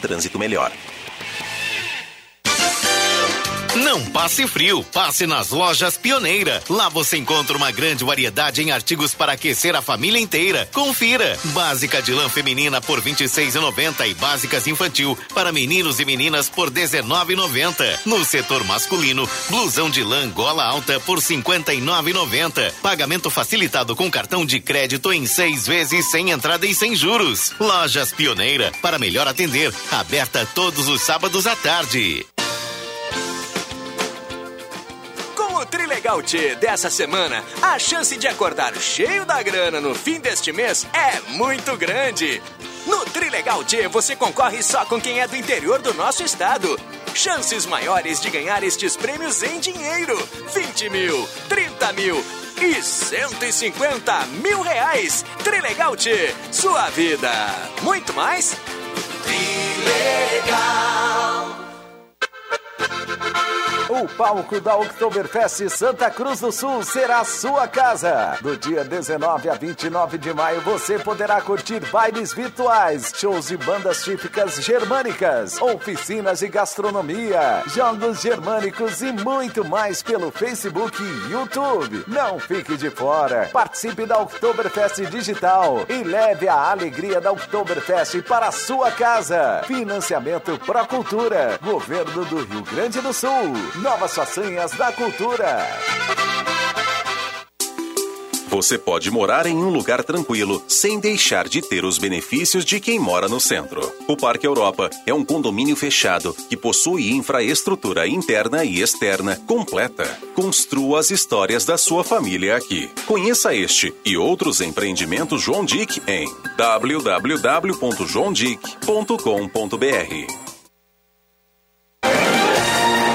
trânsito melhor. Não passe frio, passe nas lojas Pioneira. Lá você encontra uma grande variedade em artigos para aquecer a família inteira. Confira. Básica de lã feminina por R$ 26,90 e básicas infantil para meninos e meninas por R$ 19,90. No setor masculino, blusão de lã gola alta por R$ 59,90. Pagamento facilitado com cartão de crédito em seis vezes sem entrada e sem juros. Lojas Pioneira para melhor atender. Aberta todos os sábados à tarde. Trilegal T dessa semana, a chance de acordar cheio da grana no fim deste mês é muito grande. No Trilegal T você concorre só com quem é do interior do nosso estado. Chances maiores de ganhar estes prêmios em dinheiro: 20 mil, 30 mil e 150 mil reais. Trilegal T, sua vida. Muito mais? Trilegal. O palco da Oktoberfest Santa Cruz do Sul será sua casa. Do dia 19 a 29 de maio você poderá curtir bailes virtuais, shows de bandas típicas germânicas, oficinas de gastronomia, jogos germânicos e muito mais pelo Facebook e YouTube. Não fique de fora. Participe da Oktoberfest Digital e leve a alegria da Oktoberfest para a sua casa. Financiamento Pro Cultura, Governo do Rio Grande do Sul. Novas façanhas da cultura. Você pode morar em um lugar tranquilo sem deixar de ter os benefícios de quem mora no centro. O Parque Europa é um condomínio fechado que possui infraestrutura interna e externa completa. Construa as histórias da sua família aqui. Conheça este e outros empreendimentos João Dick em www.joaondick.com.br.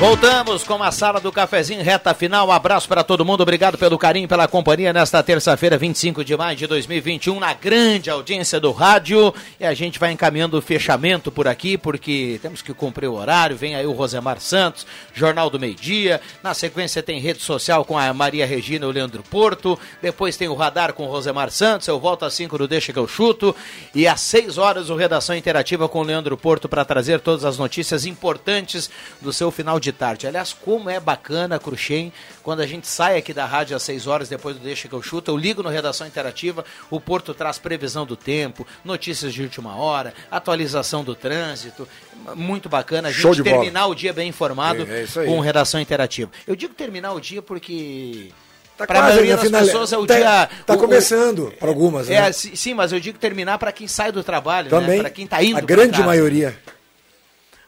Voltamos com a sala do cafezinho, reta final. Um abraço para todo mundo. Obrigado pelo carinho, pela companhia nesta terça-feira, 25 de maio de 2021, na grande audiência do rádio. E a gente vai encaminhando o fechamento por aqui, porque temos que cumprir o horário. Vem aí o Rosemar Santos, Jornal do Meio Dia. Na sequência tem rede social com a Maria Regina e o Leandro Porto. Depois tem o Radar com o Rosemar Santos. Eu volto às 5 do Deixa que eu chuto. E às 6 horas o Redação Interativa com o Leandro Porto para trazer todas as notícias importantes do seu final de de tarde. Aliás, como é bacana, Cruxem, quando a gente sai aqui da rádio às 6 horas, depois do Deixa que eu chuto, eu ligo no Redação Interativa, o Porto traz previsão do tempo, notícias de última hora, atualização do trânsito. Muito bacana a gente de bola. terminar o dia bem informado É, é com Redação Interativa. Eu digo terminar o dia porque. Tá para a maioria das final- pessoas é o tá- dia. tá o- o- começando para algumas, É, né? si- sim, mas eu digo terminar para quem sai do trabalho, né? Também. Para quem tá indo. a grande maioria.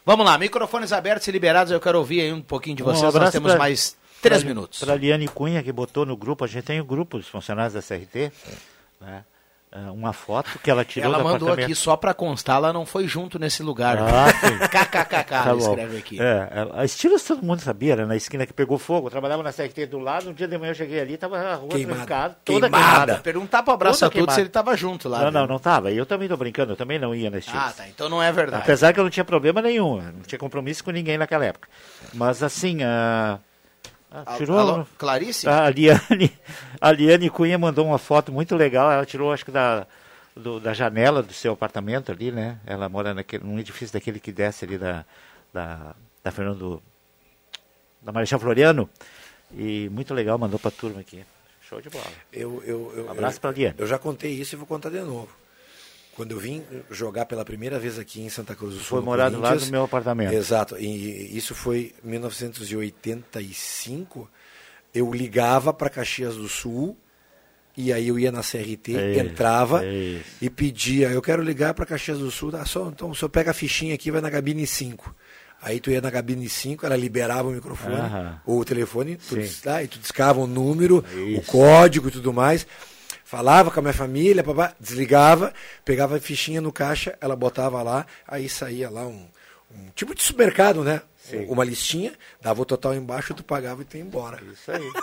Vamos lá, microfones abertos e liberados, eu quero ouvir aí um pouquinho de vocês. Nós abraço temos pra- mais três pra- minutos. Para a Liane Cunha, que botou no grupo, a gente tem o grupo dos funcionários da CRT, né? Ah, uma foto que ela tirou Ela do mandou aqui só para constar, ela não foi junto nesse lugar. Ah. KKKK, Tá ela escreve aqui. É, ela- Estilos todo mundo sabia, era na esquina que pegou fogo. Eu trabalhava na CRT do lado, um dia de manhã eu cheguei ali, tava a rua Queimada. trancada, toda Queimada. queimada. Perguntar pro Abraço Toda a queimada. se ele tava junto lá, Não, viu? não, não tava. E eu também tô brincando, eu também não ia na Estilos. Ah, tá. Então não é verdade. Apesar que eu não tinha problema nenhum, não tinha compromisso com ninguém naquela época. Mas assim, a. a- Al- tirou alô, Clarice? A Liane, a Liane Cunha mandou uma foto muito legal. Ela tirou, acho que da, do- da janela do seu apartamento ali, né? Ela mora naquele, num edifício daquele que desce ali da, da, da Fernando. da Marechal Floriano. E muito legal, mandou pra turma aqui. Show de bola. Eu, eu, eu, Um abraço eu, pra Liane. Eu já contei isso e vou contar de novo. Quando eu vim jogar pela primeira vez aqui em Santa Cruz do Sul. Foi no morar do lado Corinthians, do meu apartamento. Exato. E isso foi em 1985. Eu ligava para Caxias do Sul. E aí eu ia na CRT, É, entrava é e pedia, eu quero ligar para Caxias do Sul, ah, só, então o senhor pega a fichinha aqui e vai na cabine 5. Aí tu ia na cabine 5, ela liberava o microfone, Aham. ou o telefone, tu, ah, e tu discava o número, o código e tudo mais. Falava com a minha família, papá, desligava, pegava a fichinha no caixa, ela botava lá, aí saía lá um, um tipo de supermercado, né? Sim. Uma listinha, dava o total embaixo, tu pagava e tu ia embora. Isso aí.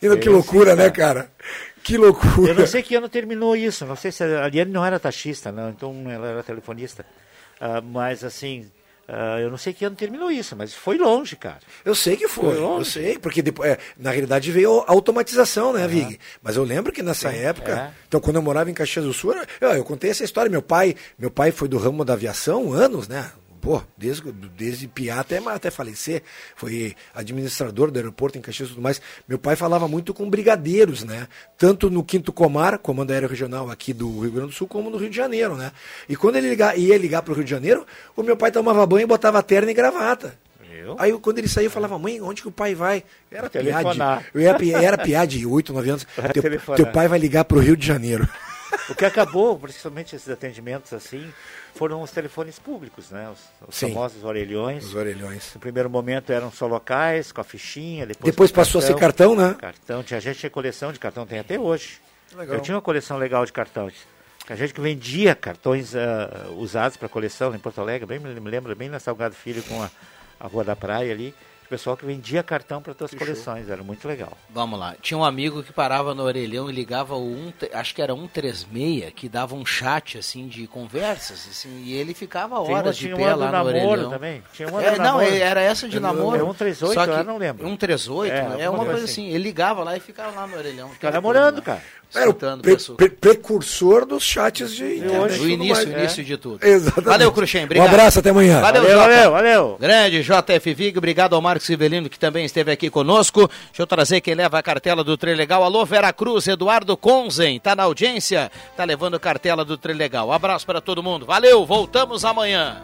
E que loucura, né, cara. Que loucura. Eu não sei que ano terminou isso, não sei se a Liane não era taxista, não, então ela era telefonista. Ah, mas assim, ah, eu não sei que ano terminou isso, mas foi longe, cara. Eu sei que foi, Foi eu longe. sei, porque depois, é, na realidade veio a automatização, né, Vig? Mas eu lembro que nessa época, é. então quando eu morava em Caxias do Sul, eu, eu contei essa história, meu pai, meu pai foi do ramo da aviação anos, né? Pô, desde, desde piar até, até falecer, foi administrador do aeroporto em Caxias e tudo mais. Meu pai falava muito com brigadeiros, né? Tanto no Quinto Comar, comando aéreo regional aqui do Rio Grande do Sul, como no Rio de Janeiro, né? E quando ele liga- ia ligar para o Rio de Janeiro, o meu pai tomava banho e botava terno e gravata. Aí eu, quando ele saiu, eu falava, mãe, onde que o pai vai? Era. Telefonar. Eu era, pi- era piade de 8, 9 anos. Teu, teu pai vai ligar pro Rio de Janeiro. O que acabou, principalmente esses atendimentos assim, foram os telefones públicos, né? Os, os Sim. famosos orelhões. Os orelhões. No primeiro momento eram só locais, com a fichinha, depois, Depois passou a ser cartão, né? Cartão, tinha gente que tinha coleção de cartão, tem até hoje. Legal. Eu tinha uma coleção legal de cartões. A gente que vendia cartões ah, usados para coleção em Porto Alegre, bem, me lembro bem na Salgado Filho com a, a Rua da Praia ali. O pessoal que vendia cartão para suas coleções, era muito legal. Vamos lá. Tinha um amigo que parava no orelhão e ligava o um, acho que era 136, que dava um chat assim de conversas, assim, e ele ficava Tinha uma- horas de tinha pé uma do lá no namoro orelhão. também. Tinha uma é, do não, namoro. era essa de Eu- namoro. é 138, Só que, eu não lembro. 138, É, é, alguma uma coisa assim. assim. Ele ligava lá e ficava lá no orelhão. Fica namorando, cara. Era o Escutando pre- pre- precursor dos chats de internet. O início, mais. o início de tudo. Exatamente. Valeu, Cruxem. Obrigado. Um abraço, até amanhã. Valeu, Valeu, valeu, valeu. Grande JF Vig, obrigado ao Marcos Rivelino, que também esteve aqui conosco. Deixa eu trazer quem leva a cartela do Trilegal. Alô, Vera Cruz, Eduardo Conzen, tá na audiência, tá levando cartela do Trilegal. Um abraço para todo mundo. Valeu, voltamos amanhã.